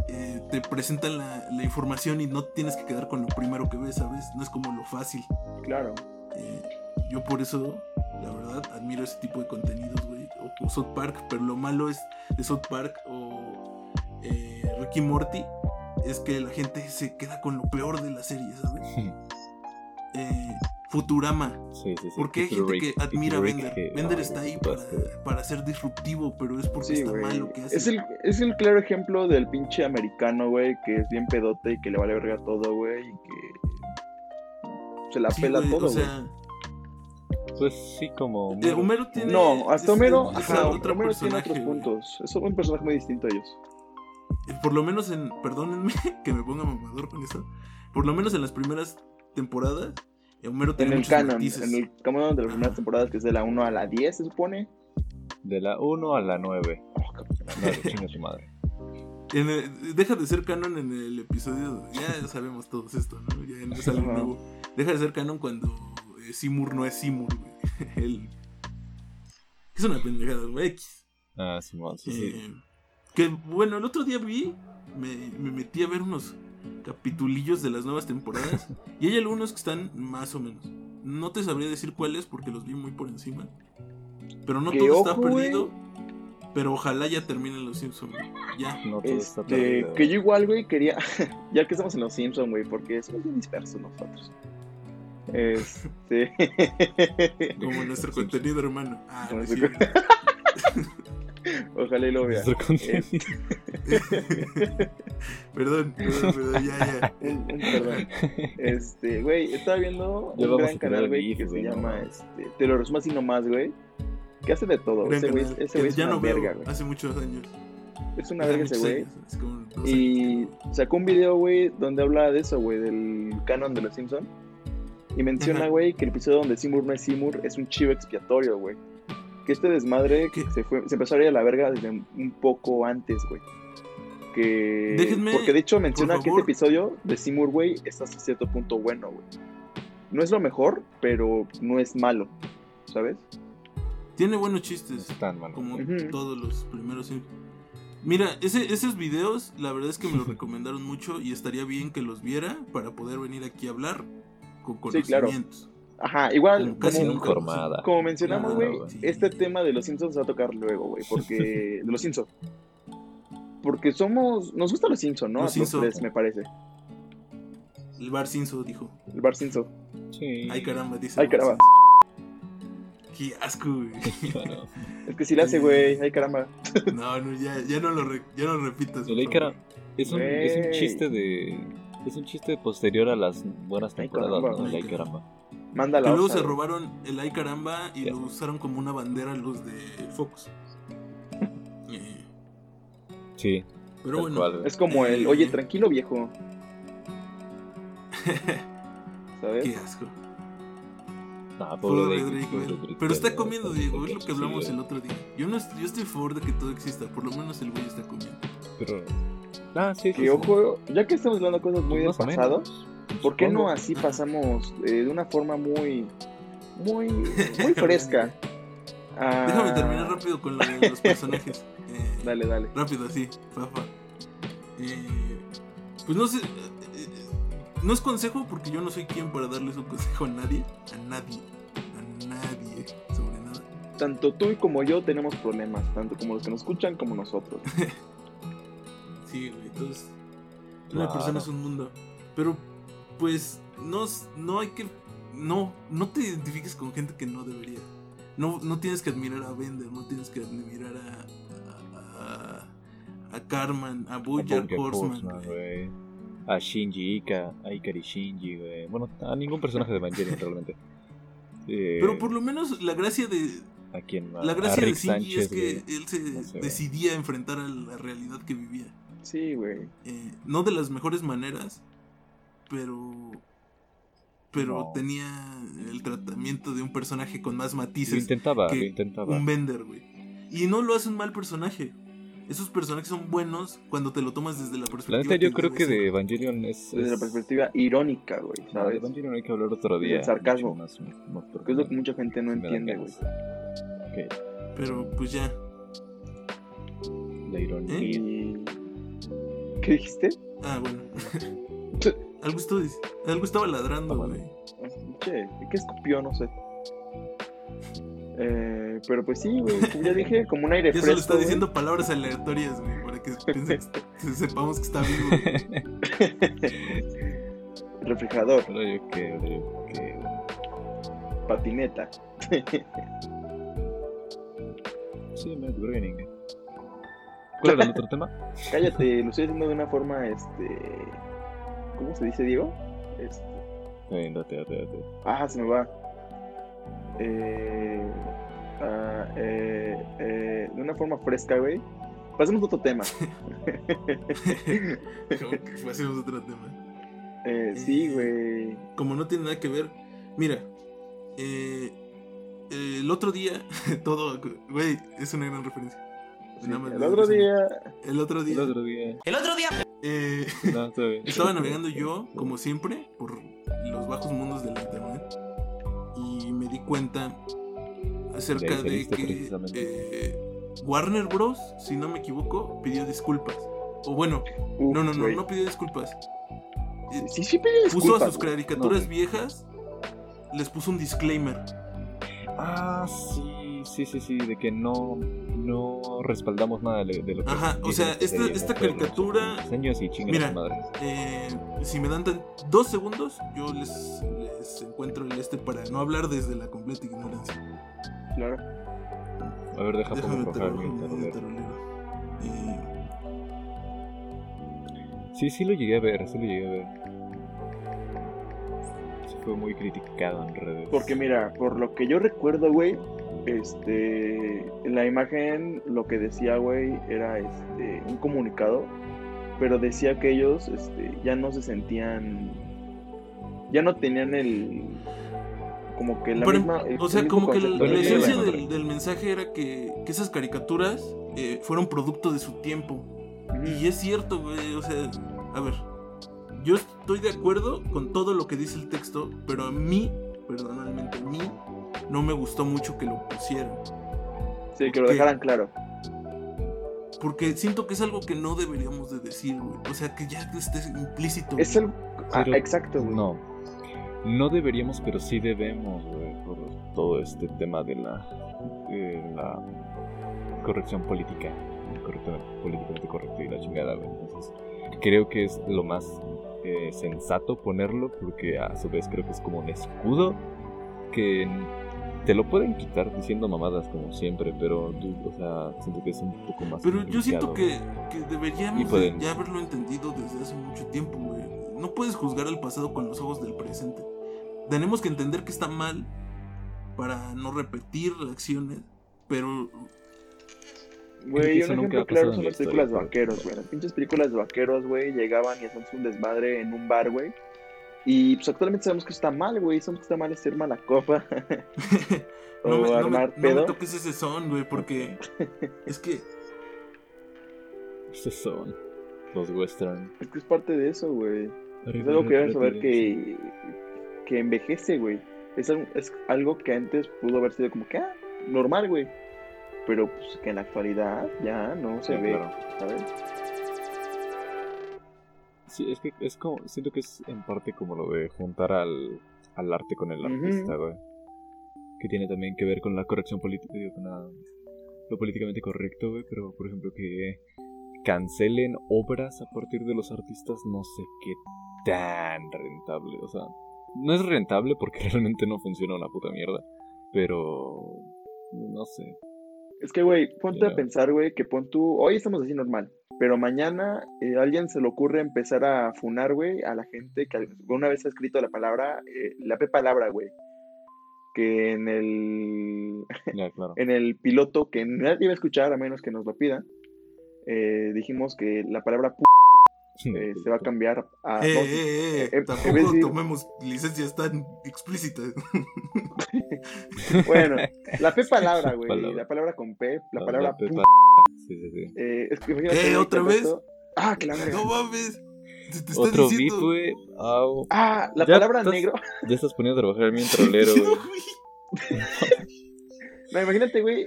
B: eh, te presentan la, la información y no tienes que quedar con lo primero que ves, ¿sabes? No es como lo fácil.
C: Claro.
B: Eh, yo por eso, la verdad, admiro ese tipo de contenidos, güey. O, o South Park, pero lo malo es de South Park o eh, Ricky Morty es que la gente se queda con lo peor de la serie, ¿sabes? [laughs] Eh, Futurama.
A: Sí, sí, sí.
B: Porque hay gente que admira a Bender.
A: que-
B: Bender
A: ay,
B: está ahí para, para ser disruptivo, pero es porque está
C: güey.
B: mal lo que hace.
C: Es el, es el claro ejemplo del pinche americano, güey, que es bien pedote y que le vale verga todo, güey, y que se la pela
B: güey,
C: todo,
B: o
C: güey.
B: sea,
A: Pues sí, como.
B: Homero tiene.
C: No, hasta
B: es-
C: Homero,
B: es
C: ajá,
B: otro
C: Homero tiene otros puntos. Es un personaje muy distinto a ellos.
B: Eh, Por lo menos en. Perdónenme [laughs] que me ponga mamador con esto. Por lo menos en las primeras temporadas, Homero
C: En
B: tiene
C: el
B: muchos
C: canon,
B: matices.
C: en el canon de las primeras temporadas, que es de la 1 a la 10, se supone.
A: De la 1 a la 9.
C: Oh, cabrón.
A: La 9, chinga tu madre.
B: En el- deja de ser canon en el episodio. Ya sabemos todos esto, ¿no? Ya no es algo nuevo. Deja de ser canon cuando eh, Seymour no es Seymour, güey. [laughs] Él- Es una pendejada, güey. X.
A: Ah, Simón, sí, sí.
B: Eh, que bueno, el otro día vi, me, me metí a ver unos capitulillos de las nuevas temporadas y hay algunos que están más o menos. No te sabría decir cuáles porque los vi muy por encima. Pero no todo está
C: ojo, güey.
B: perdido. Pero ojalá ya terminen los Simpsons. Ya.
A: No todo está
C: Este,
A: perdido.
C: que yo igual, güey, quería. [laughs] ya que estamos en los Simpsons, güey, porque somos bien dispersos nosotros. Este.
B: Como nuestro [laughs] contenido, hermano. Ah, no. [laughs]
C: Ojalá y lo vea.
A: Nuestro contenido. [laughs]
B: perdón, perdón, perdón, ya, ya.
C: Un- [laughs] un perdón. Este, güey, estaba viendo un gran canal, güey, que se
A: no
C: llama, este, te lo resumo así nomás, güey, que hace de todo.
B: Gran
C: Ese güey ese es
B: ya
C: una
B: no veo
C: verga, güey.
B: hace muchos años.
C: Es una
B: Hace
C: verga ese güey. Y sacó un video, güey, donde habla de eso, güey, del canon de los Simpsons. Y menciona, güey, que el episodio donde Seymour no es Seymour es un chivo expiatorio, güey. Que este desmadre [laughs]
B: ¿Qué?
C: se, fue, se empezó a ir a la verga desde un poco antes, güey. Que...
B: Déjenme,
C: Porque de hecho menciona que este episodio de Seymour, güey, está hasta cierto punto bueno, güey. No es lo mejor, pero no es malo, ¿sabes?
B: Tiene buenos chistes.
A: Están, mano.
B: Como todos los primeros. Mira, ese, esos videos, la verdad es que me los [laughs] recomendaron mucho y estaría bien que los viera para poder venir aquí a hablar con
C: Sí, claro. Ajá, igual,
B: Como casi
C: como,
B: nunca.
C: como mencionamos, güey, este tema de los Simpsons se va a tocar luego, güey, porque... [laughs] de los Simpsons. Porque somos... Nos gusta los Simpsons, ¿no?
B: Los
C: a los tres, me parece.
B: El Bar Simpson dijo.
C: El Bar Simpson.
A: Sí.
B: Ay caramba, dice.
C: Ay, caramba.
B: Qué asco, güey. [laughs]
C: Es que si le hace, güey. Ay, caramba.
B: No, no, ya, ya no lo, re- ya no lo repitas.
A: El Ay. Es un, es un chiste de. Es un chiste posterior a las buenas
C: Ay,
A: temporadas,
C: caramba.
A: ¿no? El
B: Ay,
A: Ay, caramba.
C: Mándala.
B: Que luego se robaron el Ay caramba y lo usaron como una bandera los de Fox. [laughs] Eh,
A: Sí.
B: pero bueno.
A: cual.
C: Es como el, oye, tranquilo, viejo. [laughs] ¿Sabes?
B: Qué asco.
A: Ah, pobre
B: Pobre
A: Drake,
B: Drake,
A: pobre
B: güey.
A: Drake,
B: Pero está comiendo, Diego, es lo que hablamos el otro día. Yo, no, est- yo estoy a favor de que todo exista, por lo menos el güey está comiendo.
A: Pero. Ah, sí, sí.
C: Que
A: sí.
C: ojo, ya que estamos hablando de cosas muy del pasado,
A: menos,
C: ¿por qué no así pasamos eh, de una forma muy, muy, [laughs] muy fresca? a-
B: Déjame terminar rápido con lo de los personajes. [laughs] Eh,
C: Dale, dale.
B: Rápido, así, fafa. Eh, pues no sé. eh, no es consejo porque yo no soy quien para darles un consejo a nadie. A nadie. A nadie. Sobre nada.
C: Tanto tú y como yo tenemos problemas, tanto como los que nos escuchan como nosotros. [laughs]
B: Sí, güey. Entonces. Una
A: Claro.
B: persona es un mundo. Pero pues no, no hay que. No, no te identifiques con gente que no debería. No, no tienes que admirar a Bender, no tienes que admirar a. a, a Carmen, a Bojack
A: Bojack
B: Horseman.
A: Horseman,
B: güey.
A: güey. A Shinji Ika, a Ikari Shinji, güey. Bueno, a ningún personaje de Evangelion [laughs] realmente. Eh,
B: Pero por lo menos la gracia de.
A: ¿A quién más?
B: La
A: A
B: gracia de Shinji es que
A: güey.
B: él se
A: No sé, güey.
B: decidía a enfrentar a la realidad que vivía.
C: Sí, güey.
B: Eh, no de las mejores maneras, pero. Pero
A: No.
B: tenía el tratamiento de un personaje con más
A: Lo
B: matices
A: intentaba,
B: que
A: lo intentaba.
B: un Bender, güey. Y no lo hace un mal personaje. Esos personajes son buenos cuando te lo tomas desde la perspectiva.
A: La neta, yo creo que de Evangelion es.
C: Desde la perspectiva irónica, güey,
A: No, de. Evangelion hay que hablar otro día.
C: el sarcasmo.
A: más- más
C: Que es lo que mucha gente no entiende, güey.
B: Pero pues ya.
A: la ironía.
C: Y... ¿Qué dijiste?
B: Ah, bueno. [laughs] algo, estoy, algo estaba ladrando,
A: Ah,
B: güey.
C: Che, ¿qué escupió? No sé. Eh, pero pues sí, güey, ya dije, como un aire [laughs]
B: Ya
C: fresco.
B: solo está diciendo palabras aleatorias, güey, para que [laughs] sepamos que está vivo. [laughs]
C: Refrigerador,
A: yo yo
C: patineta.
A: Sí, Matt Groening. ¿Cuál era el otro tema?
C: Cállate, lo estoy diciendo de una forma, este... ¿Cómo se dice, Diego? Este...
A: Eh, date, date, date.
C: Ah, se me va. Eh, ah, eh, eh, de una forma fresca, güey. Pasemos a otro tema. [laughs]
B: Como que pasemos a otro tema.
C: Eh, sí, güey.
B: Como no tiene nada que ver. Mira, eh, el otro día, [laughs] todo, güey, es una gran referencia.
C: Sí,
B: Nada más
C: el otro día.
B: El otro día,
A: El otro día.
D: El otro día.
B: eh, [laughs]
A: No, está bien.
B: estaba navegando yo, como siempre, por los bajos mundos del internet y me di cuenta acerca
A: De
B: que eh, Warner Bros, si no me equivoco, pidió disculpas. O bueno,
C: Uf,
B: no, no, no, no pidió disculpas. Eh,
C: Sí, sí, pidió
B: puso
C: disculpas,
B: a sus caricaturas
A: No.
B: viejas, les puso un disclaimer.
A: Ah, sí, sí, sí, sí, de que no, no respaldamos nada de, de lo que
B: Ajá, o sea,
A: que
B: esta- esta caricatura-
A: años y
B: Mira.
A: su madre.
B: Eh, si me dan dos segundos, yo les, les encuentro el este para no hablar desde la completa ignorancia.
C: Claro.
A: A ver, deja
B: Déjame
A: rojar.
B: Eh,
A: Sí, sí lo llegué a ver, sí lo llegué a ver. Fue muy criticado en redes.
C: Porque mira, por lo que yo recuerdo, güey, este, en la imagen lo que decía, güey, era este, un comunicado, pero decía que ellos este, ya no se sentían, ya no tenían el, como que la
B: Pero,
C: misma... el-
B: o sea, como que la,
C: de
B: esencia del, del mensaje era que, que esas caricaturas eh, fueron producto de su tiempo. Y es cierto, güey, o sea, a ver, yo estoy de acuerdo con todo lo que dice el texto, pero a mí, personalmente a mí, no me gustó mucho que lo pusieran.
C: Sí, que lo dejaran claro.
B: Porque siento que es algo que no deberíamos de decir, güey. O sea, que ya esté implícito.
C: Es algo... ah, exacto, güey.
A: No. No deberíamos, pero sí debemos, güey, por todo este tema de la, de la corrección política. Correcto, políticamente correcto y la chingada, güey. Entonces, creo que es lo más eh, sensato ponerlo, porque a su vez creo que es como un escudo que te lo pueden quitar diciendo mamadas como siempre, pero o sea, siento que es un poco más.
B: Pero yo siento que, que deberíamos
A: pueden-
B: de ya haberlo entendido desde hace mucho tiempo, güey. No puedes juzgar al pasado con los ojos del presente. Tenemos que entender que está mal para no repetir acciones, pero
C: Güey, un ejemplo claro son las películas vaqueros, güey. Las pinches películas de vaqueros, güey, llegaban y hacían un desmadre en un bar, güey. Y pues actualmente sabemos que está mal, güey. Sabemos que está mal ser mala copa. [laughs] [laughs] o
B: no me, no me-
C: armar
B: no me
C: pedo.
B: toques ese son, güey, porque [laughs] es que
A: Estos son los western.
C: Es que es parte de eso, güey. Es algo que deben saber que, que envejece, güey. Es, algo- es algo que antes pudo haber sido como que, ah, normal, güey. Pero pues que en la actualidad ya no se
A: Sí,
C: ve,
A: claro.
C: ¿sabes?
A: Sí, es que es como, siento que es en parte como lo de juntar al, al arte con el artista, güey. Que tiene también que ver con la corrección política, digo, con la- lo políticamente correcto, güey. Pero, por ejemplo, que cancelen obras a partir de los artistas, no sé qué tan rentable. O sea, no es rentable porque [laughs] realmente no funciona una puta mierda. Pero. No sé.
C: Es que, güey, ponte a pensar, güey, que pon tú, hoy estamos así normal, pero mañana eh, a alguien se le ocurre empezar a funar, güey, a la gente que alguna vez ha escrito la palabra, eh, la P palabra, güey, que en el, [laughs]
A: claro.
C: en el piloto, que nadie iba a escuchar a menos que nos lo pida, eh, dijimos que la palabra p [laughs] eh, se va a cambiar a...
B: Eh,
C: no,
B: eh, eh,
C: eh,
B: tampoco tomemos licencias tan explícitas. [laughs]
C: Bueno, la P palabra, güey, la palabra con P, la
A: La-
C: palabra
A: la
C: p,
A: Sí,
C: eh, es que imagínate,
B: Eh, ¿otra vez?
C: Ah, que la verga.
B: no mames. Te
A: Otro beat, güey. Au.
C: Ah, la
A: Ya
C: palabra
A: estás-
C: negro.
A: Ya estás poniendo a trabajar a mí en [laughs] trolero,
B: No,
A: güey.
C: No, imagínate, güey,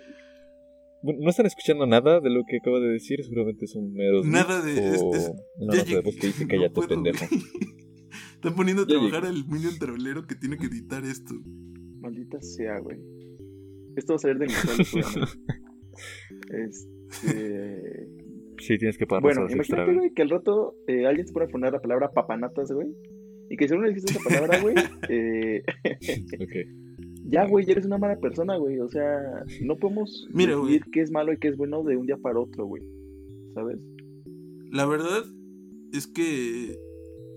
A: No están escuchando nada de lo que acabo de decir, seguramente son meros.
B: Nada de- es-
A: o
B: es-
A: una
B: Ya
A: nota de voz que dice cállate,
B: No
A: pendejo. [laughs]
B: Están poniendo a
A: Ya
B: trabajar al Minion Trolero que tiene que editar esto.
C: Maldita sea, güey. Esto va a salir de mi sueldo, seguramente. [laughs] Este.
A: Sí, tienes que pagar
C: Bueno, imagínate,
A: güey.
C: que al rato eh, alguien se pone a poner la palabra papanatas, güey. Y que si uno le dijiste esa palabra, güey, [laughs] eh,
A: Ok.
C: ya, güey, ya eres una mala persona, güey. O sea, no podemos
B: Mira,
C: decidir
B: güey.
C: qué es malo y qué es bueno de un día para otro, güey. ¿Sabes?
B: La verdad es que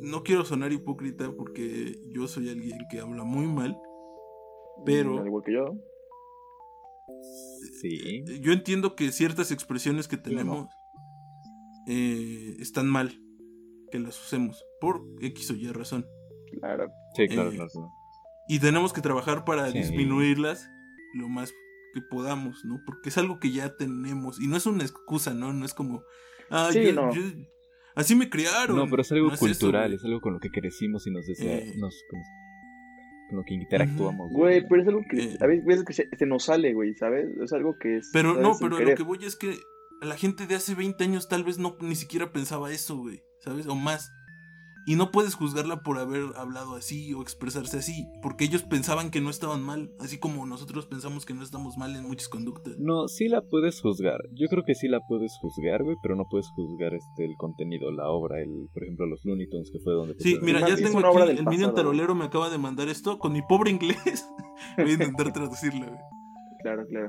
B: no quiero sonar hipócrita porque yo soy alguien que habla muy mal. Pero-
C: Al igual que yo.
A: Sí.
B: Yo entiendo que ciertas expresiones que
C: no.
B: tenemos eh, están mal que las usemos por X o Y razón.
C: Claro.
A: Sí, claro,
B: Eh,
A: claro.
B: Y tenemos que trabajar para
A: Sí.
B: disminuirlas lo más que podamos, ¿no? Porque es algo que ya tenemos. Y no es una excusa, ¿no? No es como. Ah,
C: Sí,
B: yo-
C: no.
B: yo- así me criaron.
A: No, pero es algo
B: No
A: cultural, es algo con lo que crecimos y nos desea,
B: Eh.
A: nos, con, lo que interactuamos.
C: Güey, pero es algo que
B: Eh.
C: a veces que se, se nos sale, güey, ¿sabes? Es algo que es.
B: Pero no, pero lo que voy es que la gente de hace 20 años tal vez no ni siquiera pensaba eso, güey, ¿sabes? O más. Y no puedes juzgarla por haber hablado así o expresarse así, porque ellos pensaban que no estaban mal, así como nosotros pensamos que no estamos mal en muchas conductas.
A: No, sí la puedes juzgar. Yo creo que sí la puedes juzgar, güey, pero no puedes juzgar este el contenido, la obra, el, por ejemplo, los Looney Tunes que fue donde
B: Sí,
A: pusieron-
B: mira, ya
C: es
B: tengo
C: obra
B: aquí, el Minion
C: pasado,
B: Tarolero me acaba de mandar esto con mi pobre inglés. [laughs] Voy a intentar traducirlo, güey.
C: Claro, claro.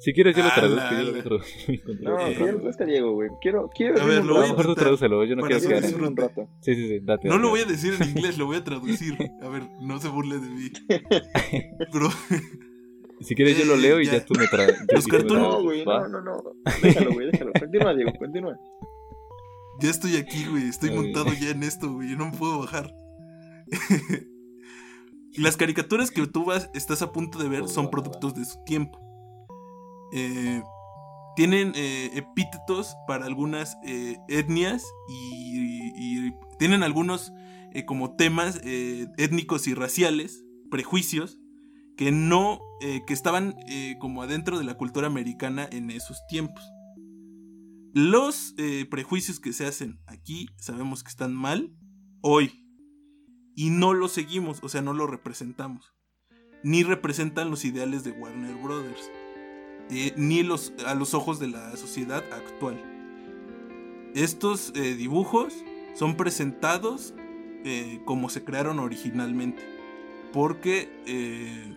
A: Si quieres yo lo traduzco, yo lo
B: la-
A: traduzco. [laughs]
C: No, sí, lo traduzca Diego, güey. Quiero, quiero
B: A ver, lo voy a
A: A lo mejor tradúcelo, yo no quiero
B: que
C: un rato.
A: Sí, sí, sí, date.
B: No lo voy a decir en [laughs] inglés, lo voy a traducir. A ver, no se burle de mí. [laughs] Pero
A: Si quieres yo lo
B: Eh,
A: leo y
B: ya.
A: ya, tú me traes.
B: Los
C: No, güey, no, no, no. Déjalo, güey, déjalo. Continúa, Diego, continúa.
B: ya estoy aquí, güey. Estoy
A: Ay.
B: montado ya en esto, güey. Yo no me puedo bajar. Las caricaturas que tú vas, estás a punto de ver son productos de su tiempo. Eh, tienen eh, epítetos para algunas eh, etnias y, y tienen algunos como temas étnicos y raciales, prejuicios, que no, que estaban como adentro de la cultura americana en esos tiempos. Los prejuicios que se hacen aquí sabemos que están mal hoy y no los seguimos, o sea, no los representamos. Ni representan los ideales de Warner Brothers, eh, ni los, a los ojos de la sociedad actual. Estos eh, dibujos son presentados eh, como se crearon originalmente, porque eh,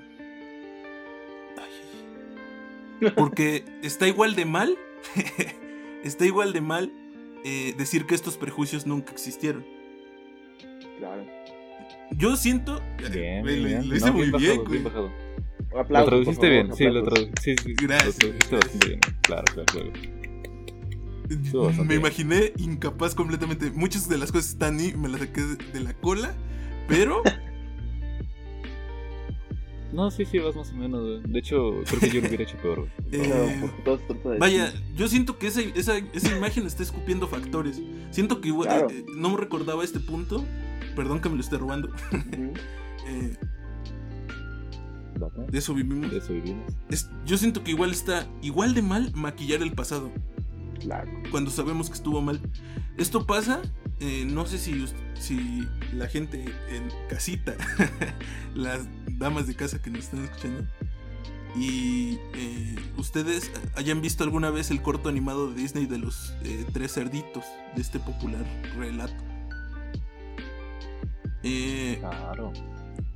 B: ay, porque está igual de mal, [laughs] está igual de mal eh, decir que estos prejuicios nunca existieron.
C: Claro.
B: Yo siento.
A: Bien, bien.
B: Lo hice
A: No,
B: muy
A: bien
B: bien,
A: bajado,
B: güey.
A: bien Lo
C: por favor,
A: bien, sí, lo
C: aplausos.
A: traduciste. Sí, sí,
B: Gracias,
A: Lo traduciste
B: gracias.
A: bastante bien. Claro, claro, claro. Bastante
B: Me
A: bien.
B: imaginé incapaz completamente. Muchas de las cosas están ahí, me las saqué de, la cola. Pero [laughs]
A: No, sí, sí, vas más o menos, güey. De hecho, creo que yo lo hubiera hecho peor, güey. [laughs]
B: Eh, Vaya, yo siento que esa, esa, esa imagen está escupiendo factores. Siento que igual,
C: Claro.
B: eh, no me recordaba este punto. Perdón que me lo esté robando. [laughs] Eh, De eso vivimos.
A: De eso vivimos.
B: Es- yo siento que igual está igual de mal maquillar el pasado.
C: Claro.
B: cuando sabemos que estuvo mal. Esto pasa, eh, no sé si, si la gente en casita, [laughs] las damas de casa que nos están escuchando, y eh, ustedes hayan visto alguna vez el corto animado de Disney de los eh, tres cerditos, de este popular relato. Eh,
A: Claro.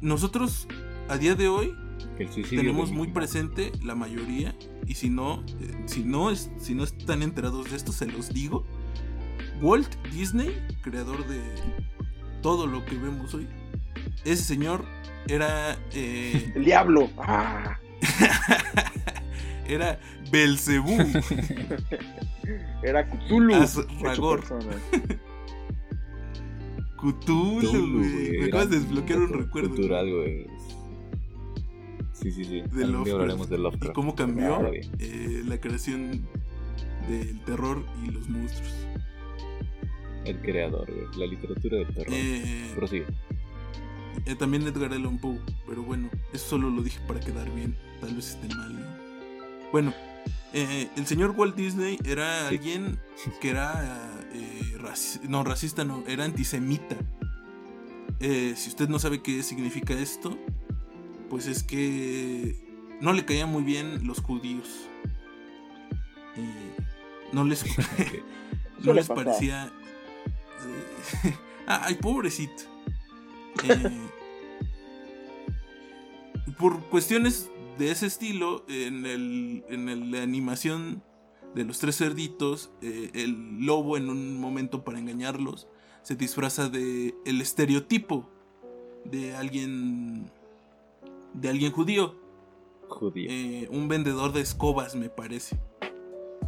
B: nosotros, a día de hoy,
A: El suicidio
B: tenemos muy presente la mayoría y si no eh, si no es, si no están enterados de esto se los digo Walt Disney creador de todo lo que vemos hoy ese señor era eh,
C: El diablo. ¡Ah! [laughs]
B: era Belcebú [laughs]
C: Era Cthulhu.
B: As-
C: hecho
B: Ragor.
C: persona. [laughs]
B: Cthulhu güey. me acabas de desbloquear un recuerdo
A: Cultural, güey. Sí, sí, sí. Día
B: Lovecraft.
A: de
B: y cómo cambió
A: güey.
B: eh, la creación del terror y los monstruos
A: El creador, güey. La literatura del terror.
B: Eh,
A: Prosigue.
B: Eh, también Edgar Allan Poe, pero bueno, eso solo lo dije para quedar bien, tal vez esté mal. ¿no? Bueno, eh, el señor Walt Disney era
A: Sí.
B: alguien que era eh, raci- no racista, no, era antisemita. Eh, si usted no sabe qué significa esto, pues es que no le caían muy bien los judíos. Eh, no les [laughs] no les parecía. eh, [laughs] Ay, pobrecito. Eh, por cuestiones de ese estilo, en, el, en el- la animación de los tres cerditos, eh, el lobo en un momento para engañarlos se disfraza de el estereotipo de alguien de alguien judío
A: Judío.
B: eh, un vendedor de escobas, me parece.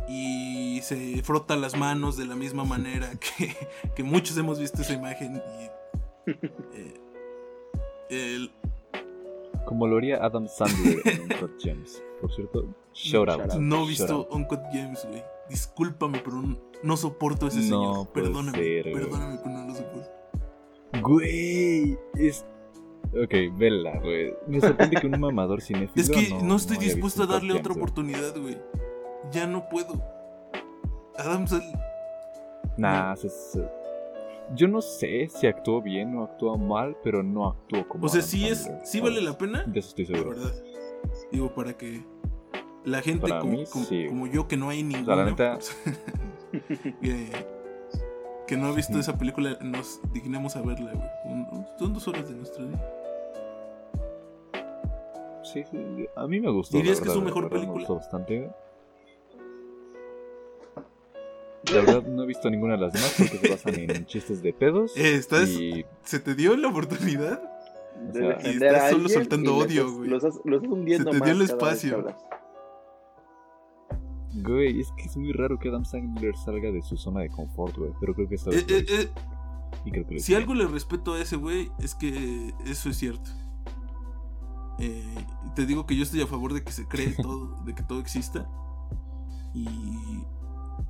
B: Y se frota las manos de la misma manera que, [laughs] que muchos hemos visto esa imagen. Y, eh, el-
A: Como lo haría Adam Sandler en Uncut Gems. Por cierto, shout out.
B: No he visto. Uncut Games, güey. Discúlpame, pero no, soporto a ese
A: No
B: señor. Perdóname,
A: ser,
B: perdóname, pero no lo soporto.
A: Güey, es. Ok, vela, güey. Me sorprende que un mamador cinéfilo.
B: Es que no, estoy dispuesto a darle otra oportunidad, güey. Ya no puedo. Adam.
A: Nah, se- se- yo no sé si actuó bien o actuó mal, pero no actuó como.
B: O sea,
A: Adam
B: sí es,
A: Sandler,
B: sí vale la pena.
A: De eso estoy
B: La
A: seguro.
B: verdad. Digo, para que la gente como,
A: mí,
B: como-
A: sí.
B: como yo, que no hay
A: sea,
B: ninguna,
A: la neta- [laughs]
B: que, que no ha visto esa película, nos dignemos a verla, güey. Un- Son dos horas de nuestro día.
A: Sí, sí, a mí me gustó.
B: ¿Dirías
A: la
B: que es su
A: verdad,
B: mejor
A: verdad,
B: película?
A: Me gustó bastante. La verdad, no he visto ninguna de las demás porque se basan en [laughs] chistes de pedos.
B: Eh, ¿estás-
A: Y
B: ¿Se te dio la oportunidad?
A: O
C: De
A: sea,
C: defender
B: estás solo soltando
C: y
B: odio, güey.
C: Los estás, los estás hundiendo
B: Se te dio
C: más
B: el espacio.
A: Güey, es que es muy raro que Adam Sandler salga de su zona de confort, güey. Pero creo que esta vez
B: Eh,
A: lo
B: eh, eh,
A: y creo que lo
B: si algo le respeto a ese güey, es que eso es cierto. Eh, te digo que yo estoy a favor de que se cree [laughs] todo, de que todo exista. Y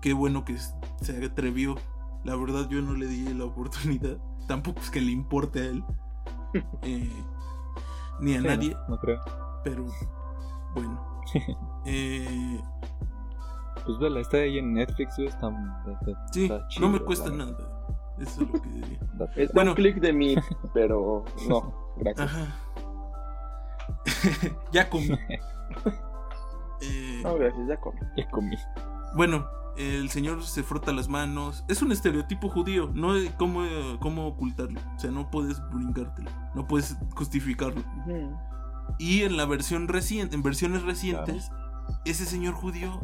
B: qué bueno que se atrevió. La verdad, yo no le di la oportunidad. Tampoco es que le importe a él. [laughs] Eh, ni a
A: Sí,
B: nadie.
A: No, no creo.
B: Pero bueno. [laughs] Eh,
A: Pues vela, está ahí en Netflix, güey. Está, está-
B: sí,
A: está chido,
B: no me cuesta
A: verdad.
B: nada. Eso es lo que diría. [laughs]
C: Es
B: Bueno.
C: un clic de mí, [laughs] pero no, gracias. [laughs]
B: Ya comí. Eh,
C: No, gracias, ya comí.
A: Ya comí.
B: Bueno, el señor se frota las manos. Es un estereotipo judío. No hay cómo, cómo ocultarlo. O sea, no puedes brincártelo. No puedes justificarlo. Y en la versión reciente, en versiones recientes, ese señor judío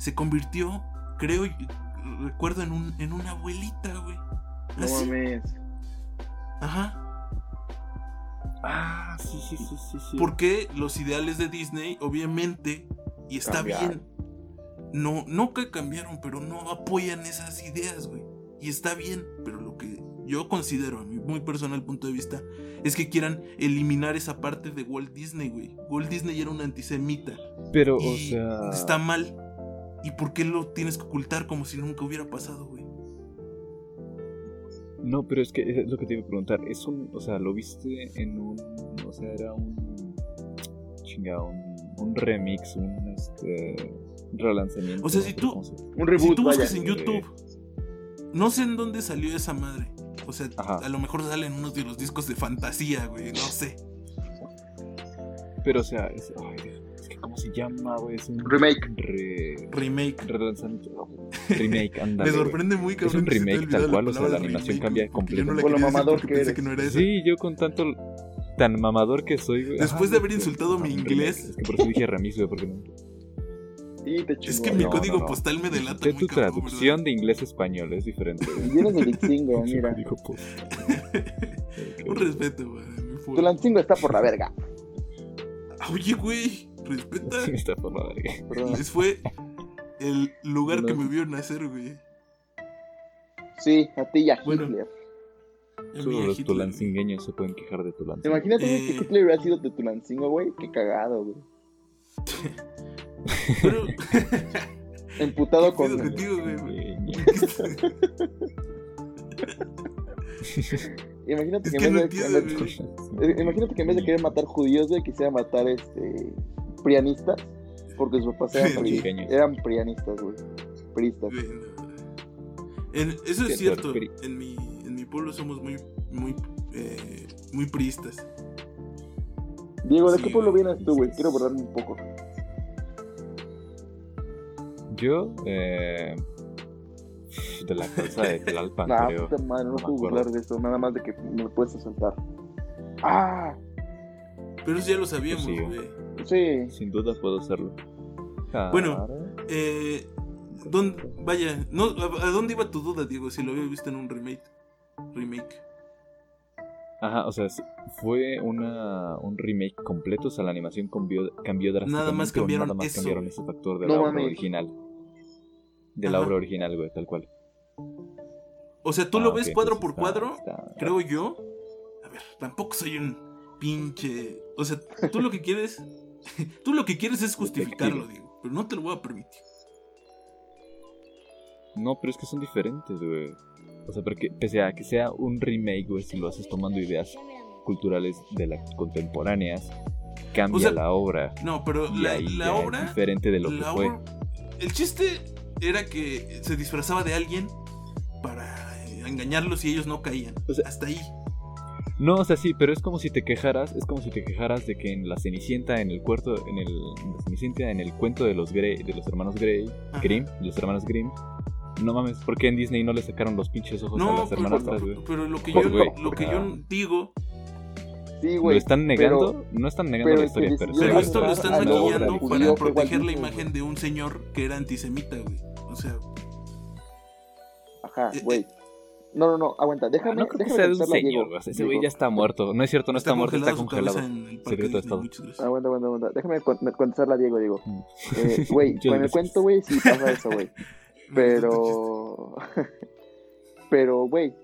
B: se convirtió, creo, recuerdo en un, en una abuelita, güey.
C: No
B: Así.
C: mames.
B: Ajá.
A: Ah, sí, sí, sí, sí. sí.
B: Porque los ideales de Disney, obviamente, y está bien. No, no que cambiaron, pero no apoyan esas ideas, güey. Y está bien, pero lo que yo considero, a mi muy personal punto de vista, es que quieran eliminar esa parte de Walt Disney, güey. Walt Disney era un antisemita.
A: Pero, o sea.
B: está mal. ¿Y por qué lo tienes que ocultar como si nunca hubiera pasado, güey?
A: No, pero es que es lo que te iba a preguntar. Es un. O sea, lo viste en un. O sea, era un. Chinga, un, un remix, un este. Relanzamiento.
B: O sea,
A: no
B: si tú-
C: Un reboot,
B: si tú buscas
C: vaya.
B: en YouTube, no sé en dónde salió esa madre. O sea,
A: Ajá.
B: a lo mejor salen unos de los discos de fantasía, güey. No sé.
A: Pero, o sea, es, ay, ¿Cómo se llama, güey? Es un
C: Remake.
A: re-
B: Remake.
A: relanzamiento. [laughs] Remake, ándale.
B: Me sorprende muy
A: Es un
B: que te haya
A: remake tal cual, o sea, la animación
B: remake,
A: cambia
B: porque yo no la
C: completamente. Mamador que
B: pensé
C: eres.
B: que no era eso.
A: Sí, yo con tanto. Tan mamador que soy, güey.
B: Después
A: Ah,
B: de haber insultado mi
A: un
B: inglés.
A: remake. Es que por eso dije remis, güey, porque no.
C: Y te
B: Es que mi
A: No,
B: código
A: no, no.
B: postal me delata muy
A: tu
B: cabrón,
A: traducción
B: ¿verdad?
A: de inglés a español, es diferente. güey.
C: Y vienes de Dixingo,
A: Su [laughs]
C: mira. [laughs]
B: Un respeto, güey. mi fue.
C: Tulancingo está por la verga.
B: Ah, Oye, güey. Respeta. [laughs]
A: Está por la verga.
C: Perdón.
B: Ese fue el lugar
A: No.
B: que me vio nacer, güey.
C: Sí, a ti y a
B: Bueno.
C: Hitler.
A: Solo los tulancingueños se pueden quejar de Tulancingo.
C: Imagínate que
B: Eh.
C: Hitler hubiera sido de Tulancingo, güey. Qué cagado, güey. [laughs]
B: Pero. [laughs]
C: Emputado
B: ¿qué
C: con.
B: contigo, güey?
C: Imagínate
B: Es
C: que,
B: que
C: en
B: no
C: vez de, en
B: entiendo,
C: vez-
B: güey.
C: imagínate que en vez de querer matar judíos, güey, quisiera matar este prianistas. Porque sus papás eran, pri- eran prianistas, güey. Priistas.
B: En- eso es cierto. En mi, en mi pueblo somos muy, muy, eh, muy priistas.
C: Diego, ¿de
B: Sí,
C: qué pueblo
B: güey.
C: vienes tú, güey? Quiero borrarme un poco.
A: Yo, eh. De la calza de Tlalpan, [laughs]
C: Nah,
A: creo.
C: puta madre, no puedo burlar de eso. Nada más de que me lo puedes soltar. Ah,
B: Pero eso ya lo sabíamos, güey.
C: sí.
A: Sin duda puedo hacerlo.
B: Bueno,
A: Claro.
B: Eh, ¿dón- vaya, no, ¿a, a dónde iba tu duda, Diego? Si lo había visto en un remake. Remake.
A: Ajá, o sea, sí, fue una, un remake completo, o sea, la animación cambió, cambió drásticamente.
B: Nada más cambiaron
A: nada más
B: eso,
A: cambiaron ese factor de
C: No
A: la obra original. De la
B: Ajá.
A: obra original, güey, tal cual.
B: O sea, tú
A: Ah,
B: lo ves cuadro por
A: está-
B: cuadro,
A: está-
B: creo yo. A ver, tampoco soy un pinche. O sea, tú lo que quieres. [laughs] tú lo que quieres es justificarlo, Diego. Pero no te lo voy a permitir.
A: No, pero es que son diferentes, güey. O sea, porque pese a que sea un remake, güey, si lo haces tomando ideas culturales de las contemporáneas, cambia
B: O sea,
A: la obra.
B: No, pero la,
A: ya es
B: obra.
A: diferente de lo que fue.
B: obra- El chiste era que se disfrazaba de alguien para engañarlos y ellos no caían.
A: O sea,
B: Hasta ahí.
A: No, o sea, sí, pero es como si te quejaras, es como si te quejaras de que en la Cenicienta, en el cuarto, en el en la Cenicienta, en el cuento de los Grey, de los hermanos Grey,
B: Ajá.
A: Grimm, de los hermanos Grimm. No mames, ¿por qué en Disney no le sacaron los pinches ojos a las
B: pero,
A: hermanastras, güey?
B: pero lo que yo,
A: güey.
B: lo que yo digo
C: Sí,
A: ¿Lo
C: güey.
A: están negando? no están negando
C: pero
A: la historia, pero
B: Pero
A: sí.
B: esto lo están
C: obra
B: maquillando para proteger la imagen de un señor que era antisemita, güey. O sea,
C: Ajá,
B: Eh,
C: güey. No, no, no, aguanta. Déjame,
A: No creo que
C: déjame
A: sea de un
C: contestarla,
A: señor,
C: Diego.
A: Ese güey ya está muerto. No es cierto, no está, muerto, está congelado. Secreto de Estado.
C: Aguanta, aguanta, aguanta. Déjame con- contestarla, Diego, Diego.
A: Mm.
C: Eh, [laughs] Güey,
A: Muchas
C: con el cuento, güey, sí pasa eso, güey. [laughs] Pero. [laughs] Pero, güey,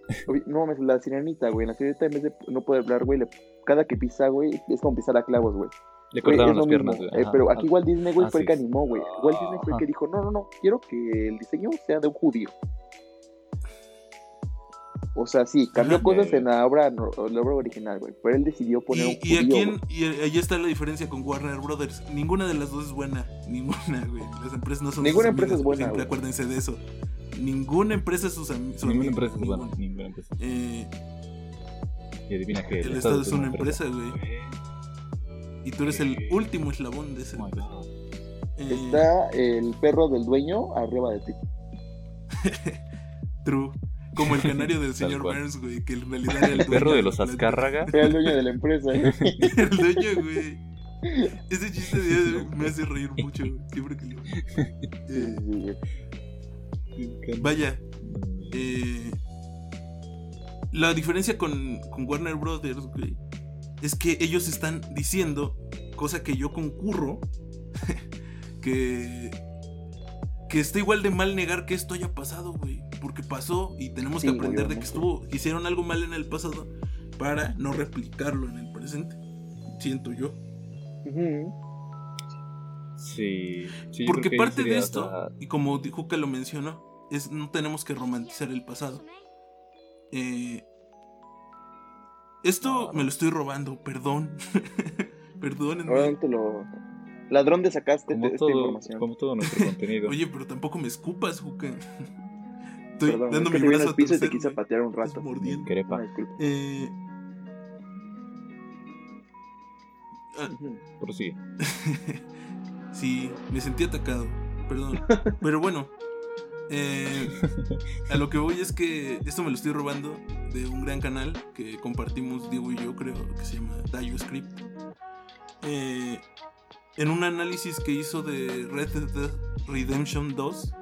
C: no mames, la sirenita, güey. La sirenita en vez de no poder hablar, güey, cada que pisa, güey, es como pisar a clavos, güey.
A: Le cortaron
C: es lo
A: las piernas,
C: mismo.
A: güey.
C: Eh, pero aquí Walt Disney, güey,
A: Ah,
C: fue el que animó, güey. Walt Disney fue el que dijo, no, no, no, quiero que el diseño sea de un judío. O sea, sí, cambió
B: Ajá.
C: cosas en la obra, la obra original, güey. Pero él decidió poner un
B: Y, y
C: judío,
B: aquí en-
C: güey.
B: y ahí está la diferencia con Warner Brothers. Ninguna de las dos es buena. [laughs] Ninguna, güey. Las empresas no son
C: Ninguna
B: sus
C: empresa
B: amigas,
C: es buena,
B: Siempre
C: güey.
B: acuérdense de eso. Ninguna empresa es sus am- su
A: Ninguna empresa es buena.
B: ninguna.
A: Ninguna empresa.
B: Eh,
A: Y adivina que
B: el Estado es una empresa, güey. Y tú eres el
A: Eh,
B: último eslabón de. Eh,
C: Está el perro del dueño arriba de ti. [laughs]
B: True. Como el canario del [laughs] señor. Burns, güey, que en realidad era el,
A: El [laughs] perro de los. Azcárraga.
C: Era el dueño de la empresa, güey. [laughs]
B: el dueño, güey. Ese chiste de me hace reír mucho, güey, siempre que lo. Eh,
C: Sí, güey.
B: vaya, eh, la diferencia con, con Warner Brothers, güey, es que ellos están diciendo, cosa que yo concurro, que, que está igual de mal negar que esto haya pasado, güey. Porque pasó y tenemos
C: Sí,
B: que aprender de que estuvo, hicieron algo mal en el pasado para no replicarlo en el presente. Siento yo.
C: Ujú.
A: Sí. sí, yo
B: Porque
A: que
B: parte de esto, y como Juca lo mencionó, es no tenemos que romantizar el pasado. Eh, esto me lo estoy robando, perdón. [laughs] Perdónenme.
C: Ahora no te lo. Ladrón de sacaste
A: como,
C: esta
A: todo,
C: información.
A: como todo nuestro contenido.
B: Oye, pero tampoco me escupas, Juca. Estoy
C: Perdón,
B: dando mi brazo
C: el
B: a
C: piso y te quise patear un rato.
B: mordiendo.
A: Crepa.
B: Eh, ah.
A: Prosigue. [laughs]
B: Sí, me sentí atacado. Perdón. [laughs] Pero bueno. eh, a lo que voy es que esto me lo estoy robando de un gran canal que compartimos Diego y yo, creo, que se llama Dayo Script. Eh, en un análisis que hizo de Red Dead Redemption 2.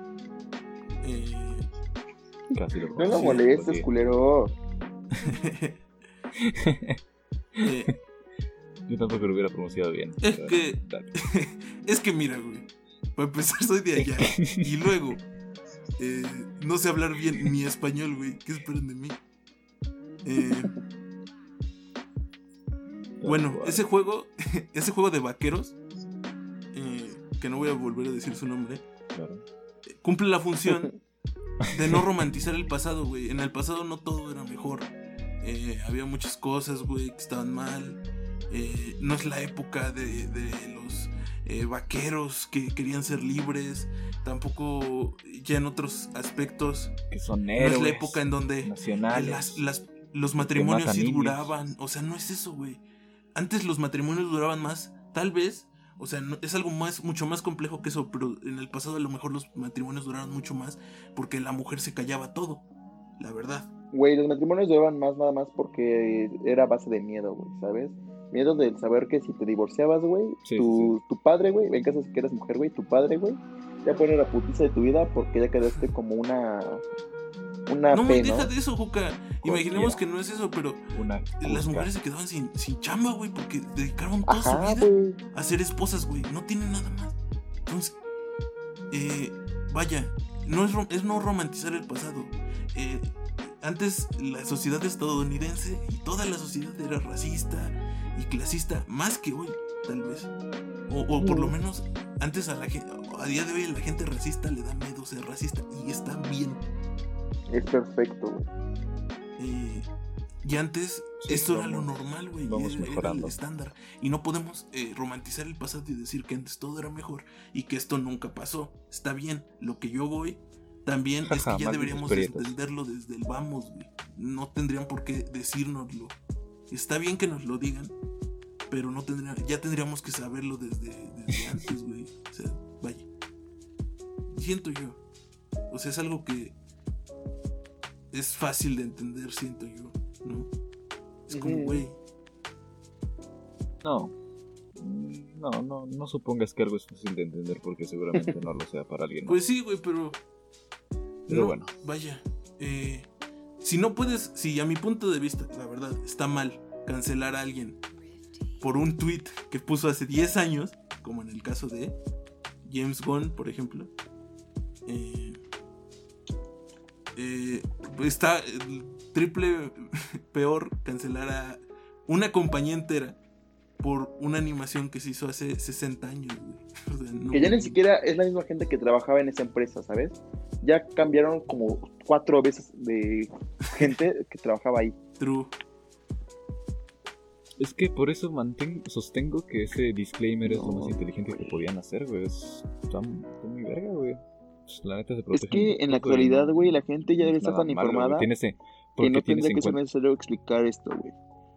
B: eh,
A: Casi lo
C: No lo molestes,
A: porque-
C: culero.
B: eh, [laughs]
A: Yo tampoco lo hubiera pronunciado bien.
B: Es
A: pero-
B: que- [laughs] es que mira, güey. Para empezar, soy de allá. [laughs] Y luego, eh, no sé hablar bien ni español, güey. ¿Qué esperan de mí? Eh, bueno, ese juego, ese juego de vaqueros, eh, que no voy a volver a decir su nombre,
A: Claro.
B: cumple la función de no [laughs] romantizar el pasado, güey. En el pasado no todo era mejor. Eh, había muchas cosas, güey, que estaban mal. Eh, no es la época de, de los eh, vaqueros que querían ser libres. Tampoco ya en otros aspectos.
A: Que son
B: No
A: héroes.
B: es la época en donde las, las- los matrimonios sí duraban. O sea, no es eso, güey. Antes los matrimonios duraban más. Tal vez. O sea, no- es algo más, mucho más complejo que eso. Pero en el pasado a lo mejor los matrimonios duraron mucho más. Porque la mujer se callaba todo. La verdad.
C: Güey, los matrimonios duraban más nada más porque era a base de miedo, güey, ¿sabes? Miedo de saber que si te divorciabas, güey,
A: Sí,
C: tu, tu padre, güey, en caso de que eras mujer, güey, tu padre, güey, ya pone la putiza de tu vida porque ya quedaste como una... Una
B: No,
C: P,
B: deja de eso, Juca. Imaginemos que no es eso, pero
A: Una
B: las mujeres se quedaban sin, sin chamba, güey. Porque dedicaron toda
C: Ajá,
B: su vida
C: güey.
B: a ser esposas, güey. No tienen nada más. Entonces, eh, vaya, no es, es no romantizar el pasado. Eh, antes la sociedad estadounidense y toda la sociedad era racista y clasista, más que hoy, tal vez. O, o por lo menos antes a la gente, a día de hoy la gente racista le da miedo ser racista y está bien.
C: Es perfecto, güey.
B: Eh, y antes
A: Sí,
B: esto era lo normal, güey. Era, era el estándar. Y no podemos eh, romantizar el pasado y decir que antes todo era mejor y que esto nunca pasó. Está bien, lo que yo voy también [laughs] es que ya deberíamos entenderlo desde el vamos, güey. No tendrían por qué decírnoslo. Está bien que nos lo digan, pero no tendrían, ya tendríamos que saberlo desde, desde [laughs] antes, güey. O sea, vaya. Siento yo. O sea, es algo que es fácil de entender, siento yo, ¿no? Es como, güey,
A: No. No, no, no supongas que algo es fácil de entender porque seguramente no lo sea para alguien. más.
B: pues sí, güey, pero...
A: Pero
B: no,
A: bueno.
B: Vaya, eh, si no puedes, si a mi punto de vista, la verdad, está mal cancelar a alguien por un tweet que puso hace 10 años, como en el caso de James Gunn, por ejemplo, eh, eh, está el triple peor cancelar a una compañía entera por una animación que se hizo hace 60 años, güey. [laughs] O sea, no-
C: Que ya ni siquiera es la misma gente que trabajaba en esa empresa, ¿sabes? Ya cambiaron como cuatro veces de gente que trabajaba ahí.
B: True.
A: Es que por eso mantengo, sostengo que ese disclaimer es lo más inteligente que podían hacer, güey. Es, está, está muy verga, güey. Pues, la neta se
C: Es
A: protegen
C: que en la actualidad,
A: no-
C: güey, la gente ya debe
A: es
C: estar tan
A: malo,
C: informada que
A: porque
C: no tendría
A: en
C: que ser necesario explicar esto, güey.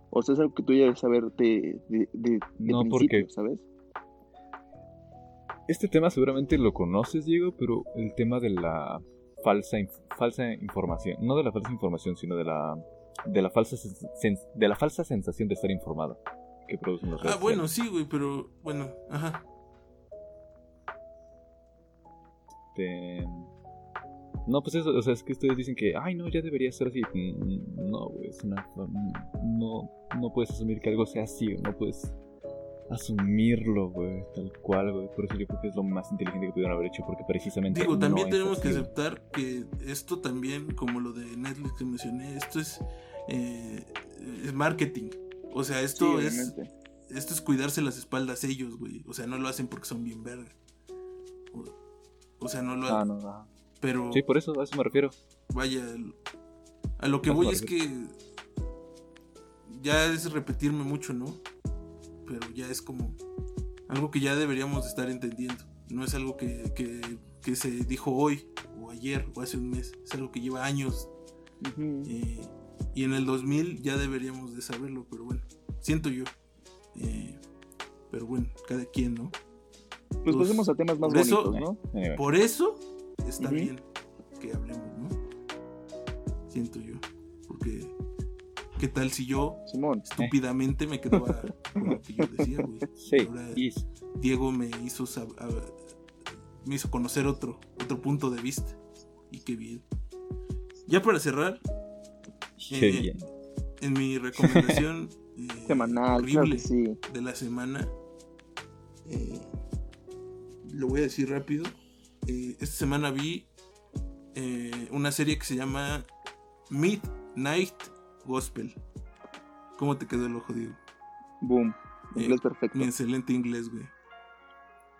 C: O sea, es algo que tú ya debes saber de, de, de, de
A: No,
C: principio,
A: porque-
C: ¿sabes?
A: Este tema seguramente lo conoces, Diego, pero el tema de la falsa, inf- falsa información, no de la falsa información, sino de la de la falsa de la falsa sensación de estar informado que producen los
B: Ah, bueno, sí, güey, pero bueno, ajá.
A: Este, No, pues eso, o sea, es que ustedes dicen que, ay, no, ya debería ser así. Mm, No, güey, es una. No, no puedes asumir que algo sea así, no puedes asumirlo, güey, tal cual, güey. Por eso yo creo que es lo más inteligente que pudieron haber hecho, porque precisamente.
B: Digo, también
A: no es
B: tenemos que aceptar que esto también, como lo de Netflix que mencioné, esto es, eh, es marketing. O sea, esto
C: Sí,
B: es esto es cuidarse las espaldas ellos, güey. O sea, no lo hacen porque son bien verga. O, sea, no lo
A: Ah,
B: hacen.
A: no, ajá.
B: Pero
A: Sí, por eso, a eso me refiero.
B: vaya, a lo que
A: Ah,
B: voy es que ya es repetirme mucho, ¿no? Pero ya es como algo que ya deberíamos estar entendiendo. No es algo que, que, que se dijo hoy o ayer o hace un mes. Es algo que lleva años eh, y en el 2000 ya deberíamos de saberlo, pero bueno, siento yo. Eh, pero bueno, cada quien, ¿no?
C: Pues pasemos a temas más
B: eso-
C: bonitos, ¿no?
A: Anyway.
B: Por eso está bien que hablemos, ¿no? Siento yo. Porque, ¿qué tal si yo
C: Simón.
B: estúpidamente me quedaba con lo que yo decía, güey? [laughs]
A: Sí,
B: Ahora-
A: is.
B: Diego me hizo me hizo conocer otro, otro punto de vista. Y qué bien. Ya para cerrar,
A: Qué
B: Eh,
A: bien.
B: en mi [laughs] recomendación eh,
C: Semanal,
B: horrible
C: sí.
B: de la semana, eh, lo voy a decir rápido. Eh, esta semana vi eh, una serie que se llama Midnight Gospel. ¿Cómo te quedó el ojo, Diego?
C: Boom.
B: Eh,
C: Inglés perfecto.
B: Mi excelente inglés, güey.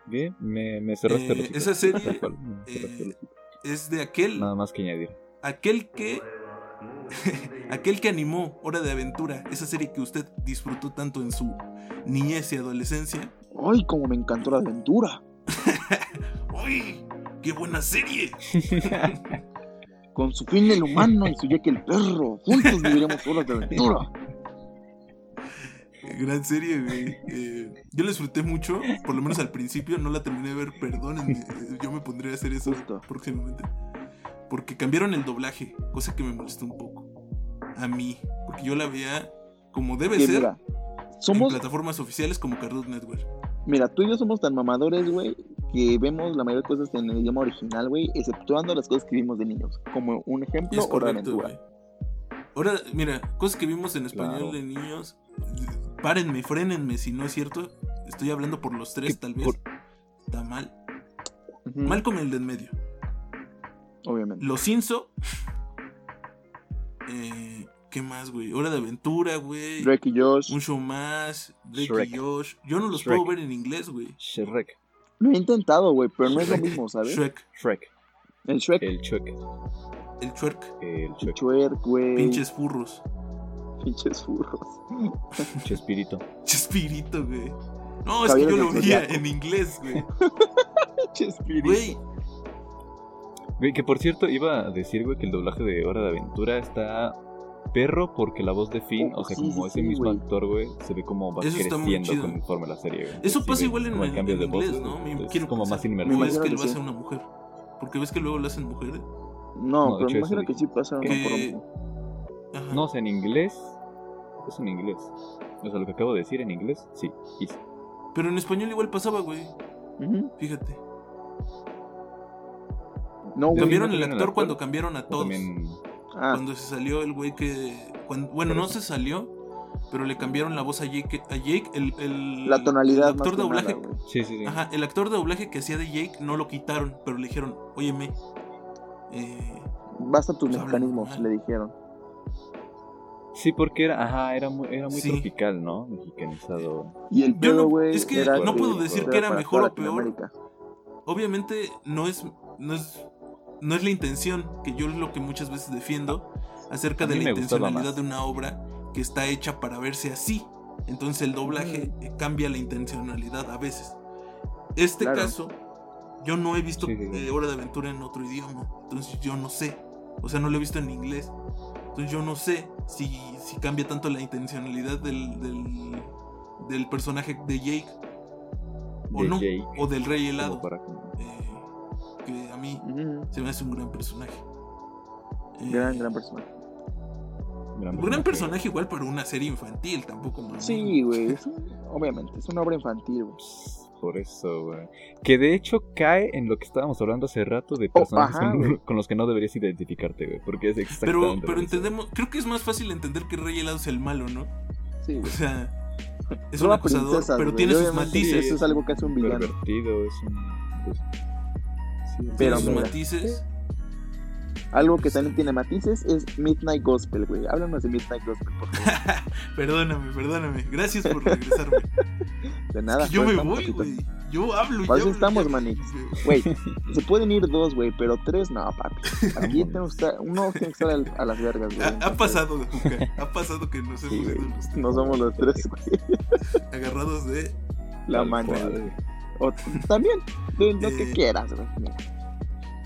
A: Bien, me, me cerraste
B: Eh,
A: hocico,
B: esa serie, eh. Es de aquel,
A: Nada más que añadir.
B: aquel que, [laughs] aquel que animó Hora de Aventura, esa serie que usted disfrutó tanto en su niñez y adolescencia.
C: Ay, como me encantó la aventura. [laughs]
B: ¡Uy! ¡Qué buena serie! [laughs]
C: Con su fin el humano y su Jack el perro. Juntos viviremos horas de aventura. [laughs]
B: Gran serie, güey. Eh, yo la disfruté mucho, por lo menos al principio, no la terminé de ver, perdónenme. eh, Yo me pondré a hacer eso
C: Justo.
B: próximamente. Porque cambiaron el doblaje, cosa que me molestó un poco. A mí. Porque yo la veía como debe ser
C: mira,
B: en
C: somos,
B: plataformas oficiales como Cartoon Network.
C: Mira, tú y yo somos tan mamadores, güey, que vemos la mayoría de cosas en el idioma original, güey, exceptuando las cosas que vimos de niños. Como un ejemplo,
B: es correcto. Ahora, mira, cosas que vimos en español
A: Claro.
B: de niños. Párenme, frénenme si no es cierto. Estoy hablando por los tres, tal vez.
A: por-
B: Está mal. Mal como el de en medio.
C: Obviamente.
B: Los Inso. Eh, ¿Qué más, güey? Hora de aventura, güey.
C: Drake y Josh.
B: Un show más. Drake
A: Shrek.
B: y Josh. Yo no los
A: Shrek.
B: puedo ver en inglés, güey.
A: Shrek.
C: Lo he intentado, güey, pero no es lo mismo, ¿sabes?
B: Shrek.
A: Shrek.
C: El Shrek.
A: El Shrek.
B: El Shrek.
A: El
C: El
A: Shrek.
C: Shrek, güey.
B: Pinches furros.
C: Pinches furros. [laughs]
A: Chespirito.
B: Chespirito, güey. No, es que yo lo veía en inglés, güey.
C: Chespirito.
B: Güey,
A: Güey, que por cierto, iba a decir, güey, que el doblaje de Hora de Aventura está perro porque la voz de Finn,
C: Oh,
A: o sea,
C: sí,
A: como
C: sí,
A: ese
C: sí,
A: mismo actor, güey, se ve como va
B: Eso
A: creciendo conforme la serie, güey.
B: Eso pasa igual en, en
A: cambio de voz,
B: inglés,
A: güey,
B: ¿no? Me
A: es
B: quiero
A: como
B: pensar.
A: más
B: ¿No
A: inmersivo.
B: es que lo hace una mujer? Porque ves que luego lo hacen mujeres.
C: No,
A: No,
C: pero me imagino que sí pasa
B: que-. Ajá.
A: No, o sea, en inglés. Es en inglés. O sea, lo que acabo de decir en inglés, sí. is.
B: Pero en español igual pasaba, güey. Fíjate.
C: No, güey.
B: Cambiaron
A: ¿no
B: el actor cuando cambiaron a todos.
A: También.
C: Ah,
B: Cuando se salió el güey que. cuando- bueno, no se salió. Pero le cambiaron la voz a Jake. A Jake, el. el
C: la tonalidad
B: el actor de doblaje.
C: nada.
A: Sí, sí, sí.
B: Ajá, el actor de doblaje que hacía de Jake no lo quitaron. Pero le dijeron, óyeme. Eh,
C: Basta tus
B: Pues hablan normal.
C: le dijeron.
A: Sí, porque era, ajá, era muy, era muy
B: Sí.
A: tropical, ¿no? Mexicanizado.
C: Y el pedo,
B: no-
C: güey.
B: es que
C: era
A: no puedo
B: decir que era mejor o peor. Obviamente no es. No es. No es la intención, que yo es lo que muchas veces defiendo, acerca de la intencionalidad de una obra que está hecha para verse así. Entonces el doblaje eh, cambia la intencionalidad a veces. Este
C: Claro.
B: caso, yo no he visto
A: Sí, sí, sí.
B: eh, Hora de Aventura en otro idioma. Entonces yo no sé. O sea, no lo he visto en inglés. Entonces yo no sé si, si cambia tanto la intencionalidad del, del, del personaje de Jake o
A: de
B: no.
A: Jake,
B: O del Rey Helado.
A: para-
B: que a mí se me hace un gran personaje. Eh,
C: Gran, gran persona.
A: gran
B: un gran personaje igual para una serie infantil, tampoco más.
C: Sí, güey. Obviamente, es una obra infantil, güey.
A: Por eso, güey. Que de hecho cae en lo que estábamos hablando hace rato de personajes
C: Oh, ajá, [laughs]
A: con, los que no deberías identificarte, güey. Porque es
B: Pero,
A: exactamente.
B: pero
A: lo mismo.
B: entendemos, creo que es más fácil entender que Rey Helado es el malo, ¿no?
C: Sí,
B: O
C: güey.
B: sea, es
C: Son
B: un
C: princesas,
B: pero tiene sus matices.
C: Eso es algo que hace un villano.
A: Pervertido, es un. pues,
C: Pero
B: sus matices.
C: Algo que también tiene matices es Midnight Gospel, güey. Háblanos de Midnight Gospel, por favor. [laughs]
B: Perdóname, perdóname. Gracias por regresarme. [laughs]
C: De nada.
B: Es que yo me voy, güey. Yo hablo y
C: Para eso estamos. Manix. Güey, [laughs] se pueden ir dos, güey, pero tres no, papi. Aquí tenemos que estar, uno tiene que estar al- a las vergas, güey.
B: Ha, ha pasado, Juca. Ha pasado que nos hemos ido los tres
C: No somos los tres, güey.
B: agarrados de.
C: La mano, güey. O también, de lo que
B: Eh,
C: quieras, güey.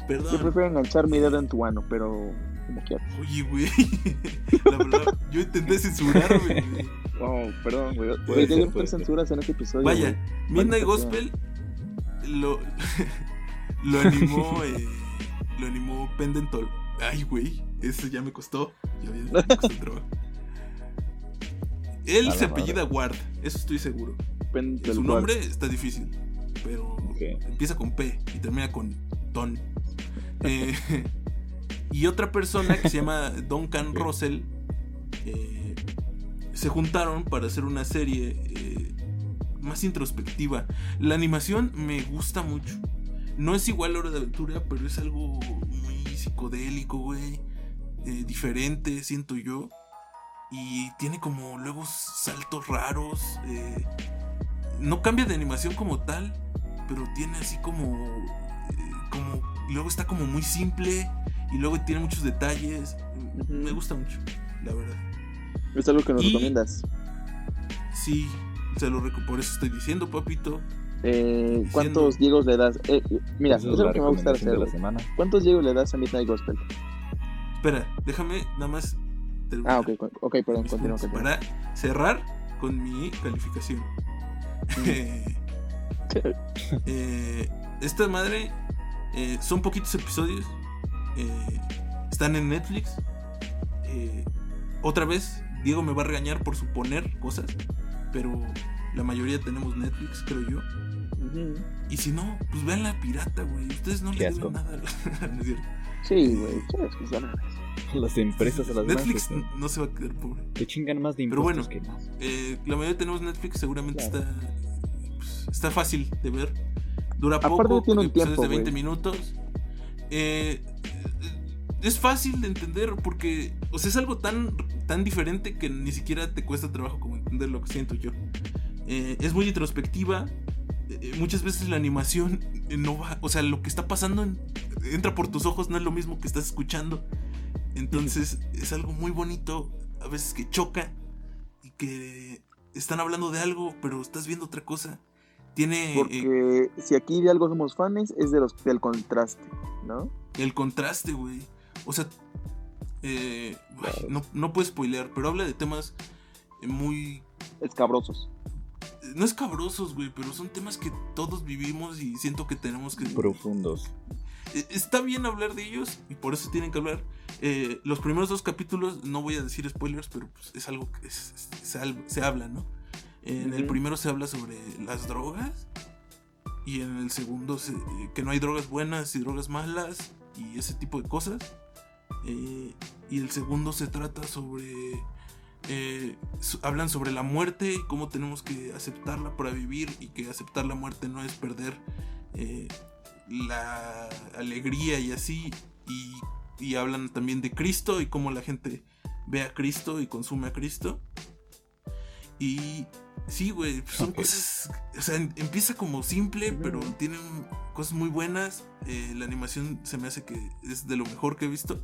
C: Yo prefiero enganchar mi dedo en tu ano, pero como quieras.
B: Oye, güey. [laughs] La verdad, yo intenté censurarme, güey.
C: Oh, perdón, güey. Censuras en este episodio.
B: Vaya. Midnight. Gospel lo, [laughs] lo animó, eh, lo animó Pendentol. Ay, güey, eso ya me costó. Ya me costó el trabajo. [laughs] Él se apellida Ward, eso estoy seguro.
C: Pendel
B: Su
C: Ward.
B: nombre está difícil, pero empieza con P y termina con Ton. Eh, [laughs] y otra persona que se llama Duncan Russell eh, se juntaron para hacer una serie eh, más introspectiva. La animación me gusta mucho. No es igual a Hora de Aventura, pero es algo muy psicodélico, güey. eh, diferente, siento yo. Y tiene como luego saltos raros. eh, no cambia de animación como tal, pero tiene así como. eh, como luego está como muy simple y luego tiene muchos detalles. Me gusta mucho, la verdad.
C: Es algo que nos
B: Y-
C: recomiendas.
B: Sí, se lo por eso estoy diciendo, papito.
C: Eh, ¿Cuántos Diegos le das? Eh, mira, eso es lo que me va a gustar hacer.
A: la semana.
C: ¿Cuántos Diegos le das a Midnight Gospel?
B: Espera, déjame nada más. terminar
C: Ah, ok, ok, perdón, continúa.
B: Para cerrar con mi calificación. Eh, eh, esta madre eh, son poquitos episodios. eh, están en Netflix. otra vez, Diego me va a regañar por suponer cosas. Pero la mayoría tenemos Netflix, creo yo. Y si no, pues vean la pirata, güey. Ustedes no le deben nada. [laughs] No es cierto.
C: Sí, güey. [laughs]
A: Las empresas a las
B: Netflix no se va a quedar pobre.
A: te chingan más de
B: Pero
A: impuestos
B: bueno.
A: que más.
B: Eh, la mayoría tenemos Netflix, seguramente
C: Claro.
B: está pues, está fácil de ver. Dura
C: Aparte
B: poco,
C: tiene un
B: episodios
C: tiempo,
B: de 20
C: güey.
B: minutos. Eh, es fácil de entender porque, o sea, es algo tan, tan diferente que ni siquiera te cuesta trabajo como entender lo que siento yo. Eh, es muy introspectiva. eh, muchas veces la animación eh, no va, o sea, lo que está pasando en- entra por tus ojos, no es lo mismo que estás escuchando. Entonces es algo muy bonito, a veces que choca y que están hablando de algo, pero estás viendo otra cosa. Tiene eh,
C: Porque si aquí de algo somos fans, es de los del contraste, ¿no?
B: el contraste, güey. O sea, eh, no, no puedo spoilear, pero habla de temas eh, muy
C: Escabrosos.
B: no escabrosos, güey, pero son temas que todos vivimos y siento que tenemos que...
A: Profundos.
B: Está bien hablar de ellos y por eso tienen que hablar. Eh, los primeros dos capítulos, no voy a decir spoilers, pero pues, es algo que es- es- se, habla, ¿no? En el primero se habla sobre las drogas y en el segundo se- eh, que no hay drogas buenas y drogas malas y ese tipo de cosas. Eh, y el segundo se trata sobre... eh, hablan sobre la muerte y cómo tenemos que aceptarla para vivir y que aceptar la muerte no es perder eh, la alegría y así. Y, y hablan también de Cristo y cómo la gente ve a Cristo y consume a Cristo. Y sí, güey, son cosas. O sea, em- empieza como simple, pero
C: Ujú.
B: tiene cosas muy buenas. Eh, la animación se me hace que es de lo mejor que he visto.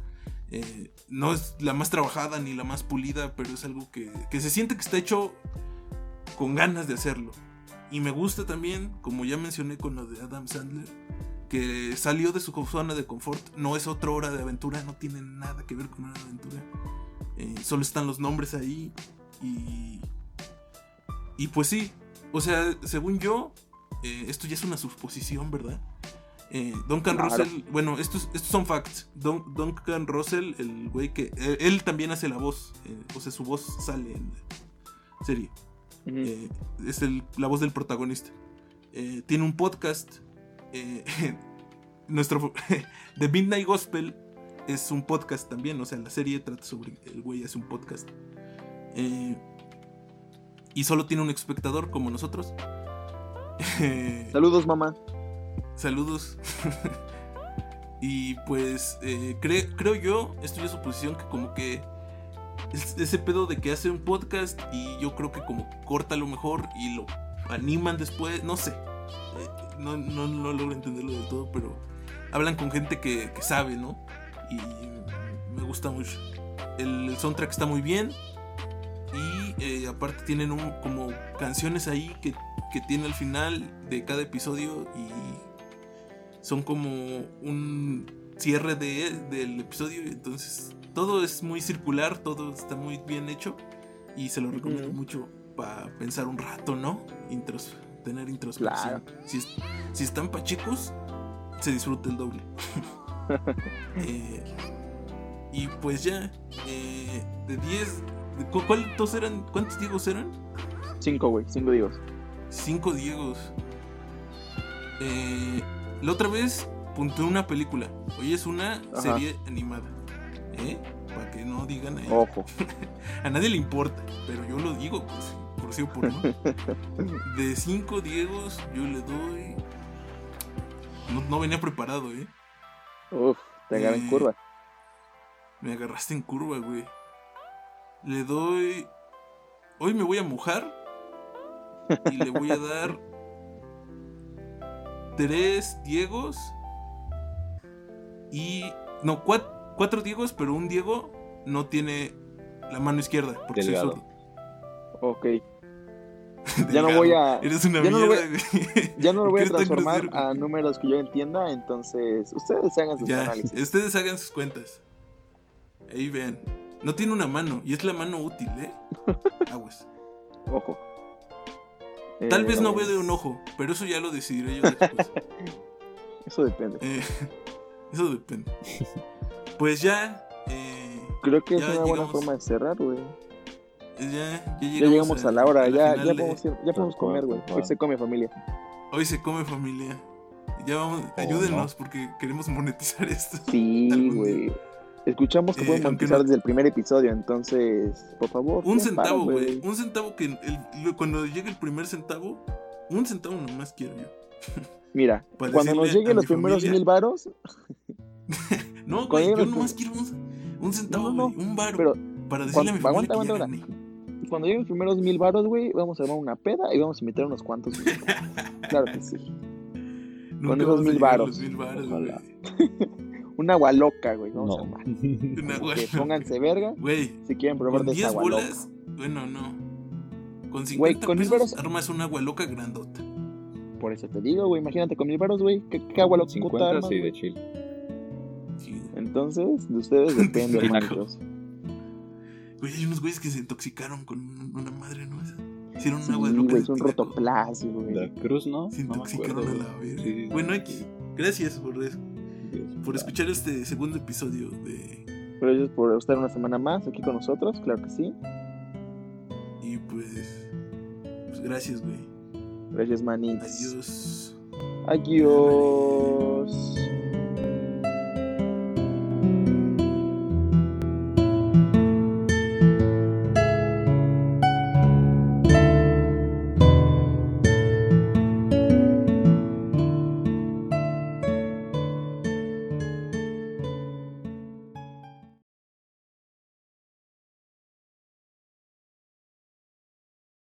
B: Eh, no es la más trabajada ni la más pulida, pero es algo que, que se siente que está hecho con ganas de hacerlo. Y me gusta también, como ya mencioné con lo de Adam Sandler, que salió de su zona de confort. No es otra hora de aventura, no tiene nada que ver con una aventura. Eh, solo están los nombres ahí. Y. Y pues sí, o sea, según yo, eh, esto ya es una suposición, ¿verdad? Eh, Duncan
C: Claro.
B: Russell, bueno, estos, estos son facts. Dun- Duncan Russell, el güey que. Él, él también hace la voz, eh, o sea, su voz sale en la serie. Eh, es el- la voz del protagonista. Eh, tiene un podcast. Eh, [laughs] nuestro [laughs] The Midnight Gospel es un podcast también. O sea, la serie trata sobre el güey hace un podcast. Eh, y solo tiene un espectador como nosotros. [laughs]
C: Saludos, mamá.
B: Saludos. y pues eh, cre- creo yo, esto es suposición, que como que es- ese pedo de que hace un podcast y yo creo que como corta lo mejor y lo animan después, no sé. Eh, no, no, no logro entenderlo del todo, pero hablan con gente que, que sabe, ¿no? Y me gusta mucho. El, el soundtrack está muy bien. Y eh, aparte tienen un, como canciones ahí que, que tiene al final de cada episodio y son como un cierre de, del episodio. Entonces todo es muy circular, todo está muy bien hecho y se lo recomiendo
C: Ujú.
B: mucho para pensar un rato, ¿no? Intros tener introspección. Si, si están pachecos, se disfruta el doble. [laughs] Eh, y pues ya, eh, de 10, de cu- ¿cuántos eran? ¿Cuántos Diegos eran?
C: Cinco, güey, cinco digo.
B: Cinco Diegos. Eh, la otra vez puntué una película. Hoy es una
C: Ajá.
B: serie animada. ¿Eh? Para que no digan.
C: Ojo. [laughs]
B: A nadie le importa, pero yo lo digo, pues, De cinco Diegos, yo le doy. No, no venía preparado, ¿eh?
C: Uf, te agarran
B: Eh,
C: curva.
B: Me agarraste en curva, güey. Le doy. Hoy me voy a mojar. Y le voy a dar. Tres Diegos. Y. No, cuat- cuatro Diegos, pero un Diego no tiene la mano izquierda. Porque soy
A: Delgado.
B: zurdo.
C: Ok. [laughs] Ya no voy a.
B: Eres una
C: ya no voy-. [laughs] Ya no lo voy a
B: ¿Qué tan
C: transformar a números que yo entienda, entonces ustedes hagan sus
B: Ya,
C: análisis.
B: ustedes hagan sus cuentas. Ahí vean. No tiene una mano, y es la mano útil, ¿eh? [laughs] Aguas.
C: Ojo.
B: Tal
C: Eh,
B: vez no veo de un ojo, pero eso ya lo decidiré yo después.
C: Eso depende.
B: Eh, eso depende. Pues ya. eh,
C: Creo que es una buena forma de cerrar, güey.
B: Ya, ya llegamos,
C: Ya llegamos a la hora, ya, ya,
B: de-
C: podemos, ir- ya podemos comer, güey. Hoy se come familia.
B: Hoy se come familia. Ya vamos,
A: Oh,
B: ayúdenos porque queremos monetizar [laughs] esto.
C: Sí, güey. Escuchamos que
B: Eh,
C: pueden monetizar
B: no-
C: desde el primer episodio, entonces, por favor.
B: Un centavo, güey. Un centavo que el- cuando llegue el primer centavo, un centavo nomás quiero yo. [laughs]
C: Mira,
B: Para
C: cuando nos lleguen los primeros
B: familia-
C: mil varos, [laughs]
B: No,
C: Cuando
B: güey, yo nomás quiero un, un centavo,
C: No, no,
B: güey, un baro.
C: pero
B: para decirle a mi
C: cuando-
B: familia
C: aguanta,
B: que ya
C: aguanta,
B: gané.
C: Cuando lleguen los primeros mil varos, güey, vamos a armar una peda y vamos a invitar unos cuantos. güey. [laughs] claro que sí.
B: Nunca
C: Con esos
B: a
C: mil
B: a
C: varos.
B: mil. [laughs]
C: Una agua loca, güey. Vamos a
A: No.
C: armar. [laughs]
B: Una
C: Que
B: guay.
C: pónganse verga
B: Güey,
C: si quieren probar de esa
B: 10
C: agua loca.
B: bolas, bueno, no. Con 50
C: Güey, con mil
B: pesos
C: varos-
B: armas una agua loca grandota.
C: Por eso te digo, güey. Imagínate con mil varos, güey. ¿Qué, qué agua loca puta
A: 50
C: armas,
A: sí,
C: güey?
A: de.
B: Sí, güey.
C: Entonces, de ustedes depende, hermanitos.
B: Güey, hay unos güeyes que se intoxicaron con una madre, ¿no? Hicieron un
C: Sí,
B: agua de loca.
C: es un rotoplas, güey.
A: La cruz, ¿no?
B: Se intoxicaron a la verga.
A: Sí, sí,
B: Bueno. X. Gracias por eso. Por escuchar este segundo episodio de.
C: Gracias por estar una semana más aquí con nosotros, claro que sí.
B: Y pues. Pues gracias, güey.
C: Gracias, manix.
B: Adiós.
C: Adiós.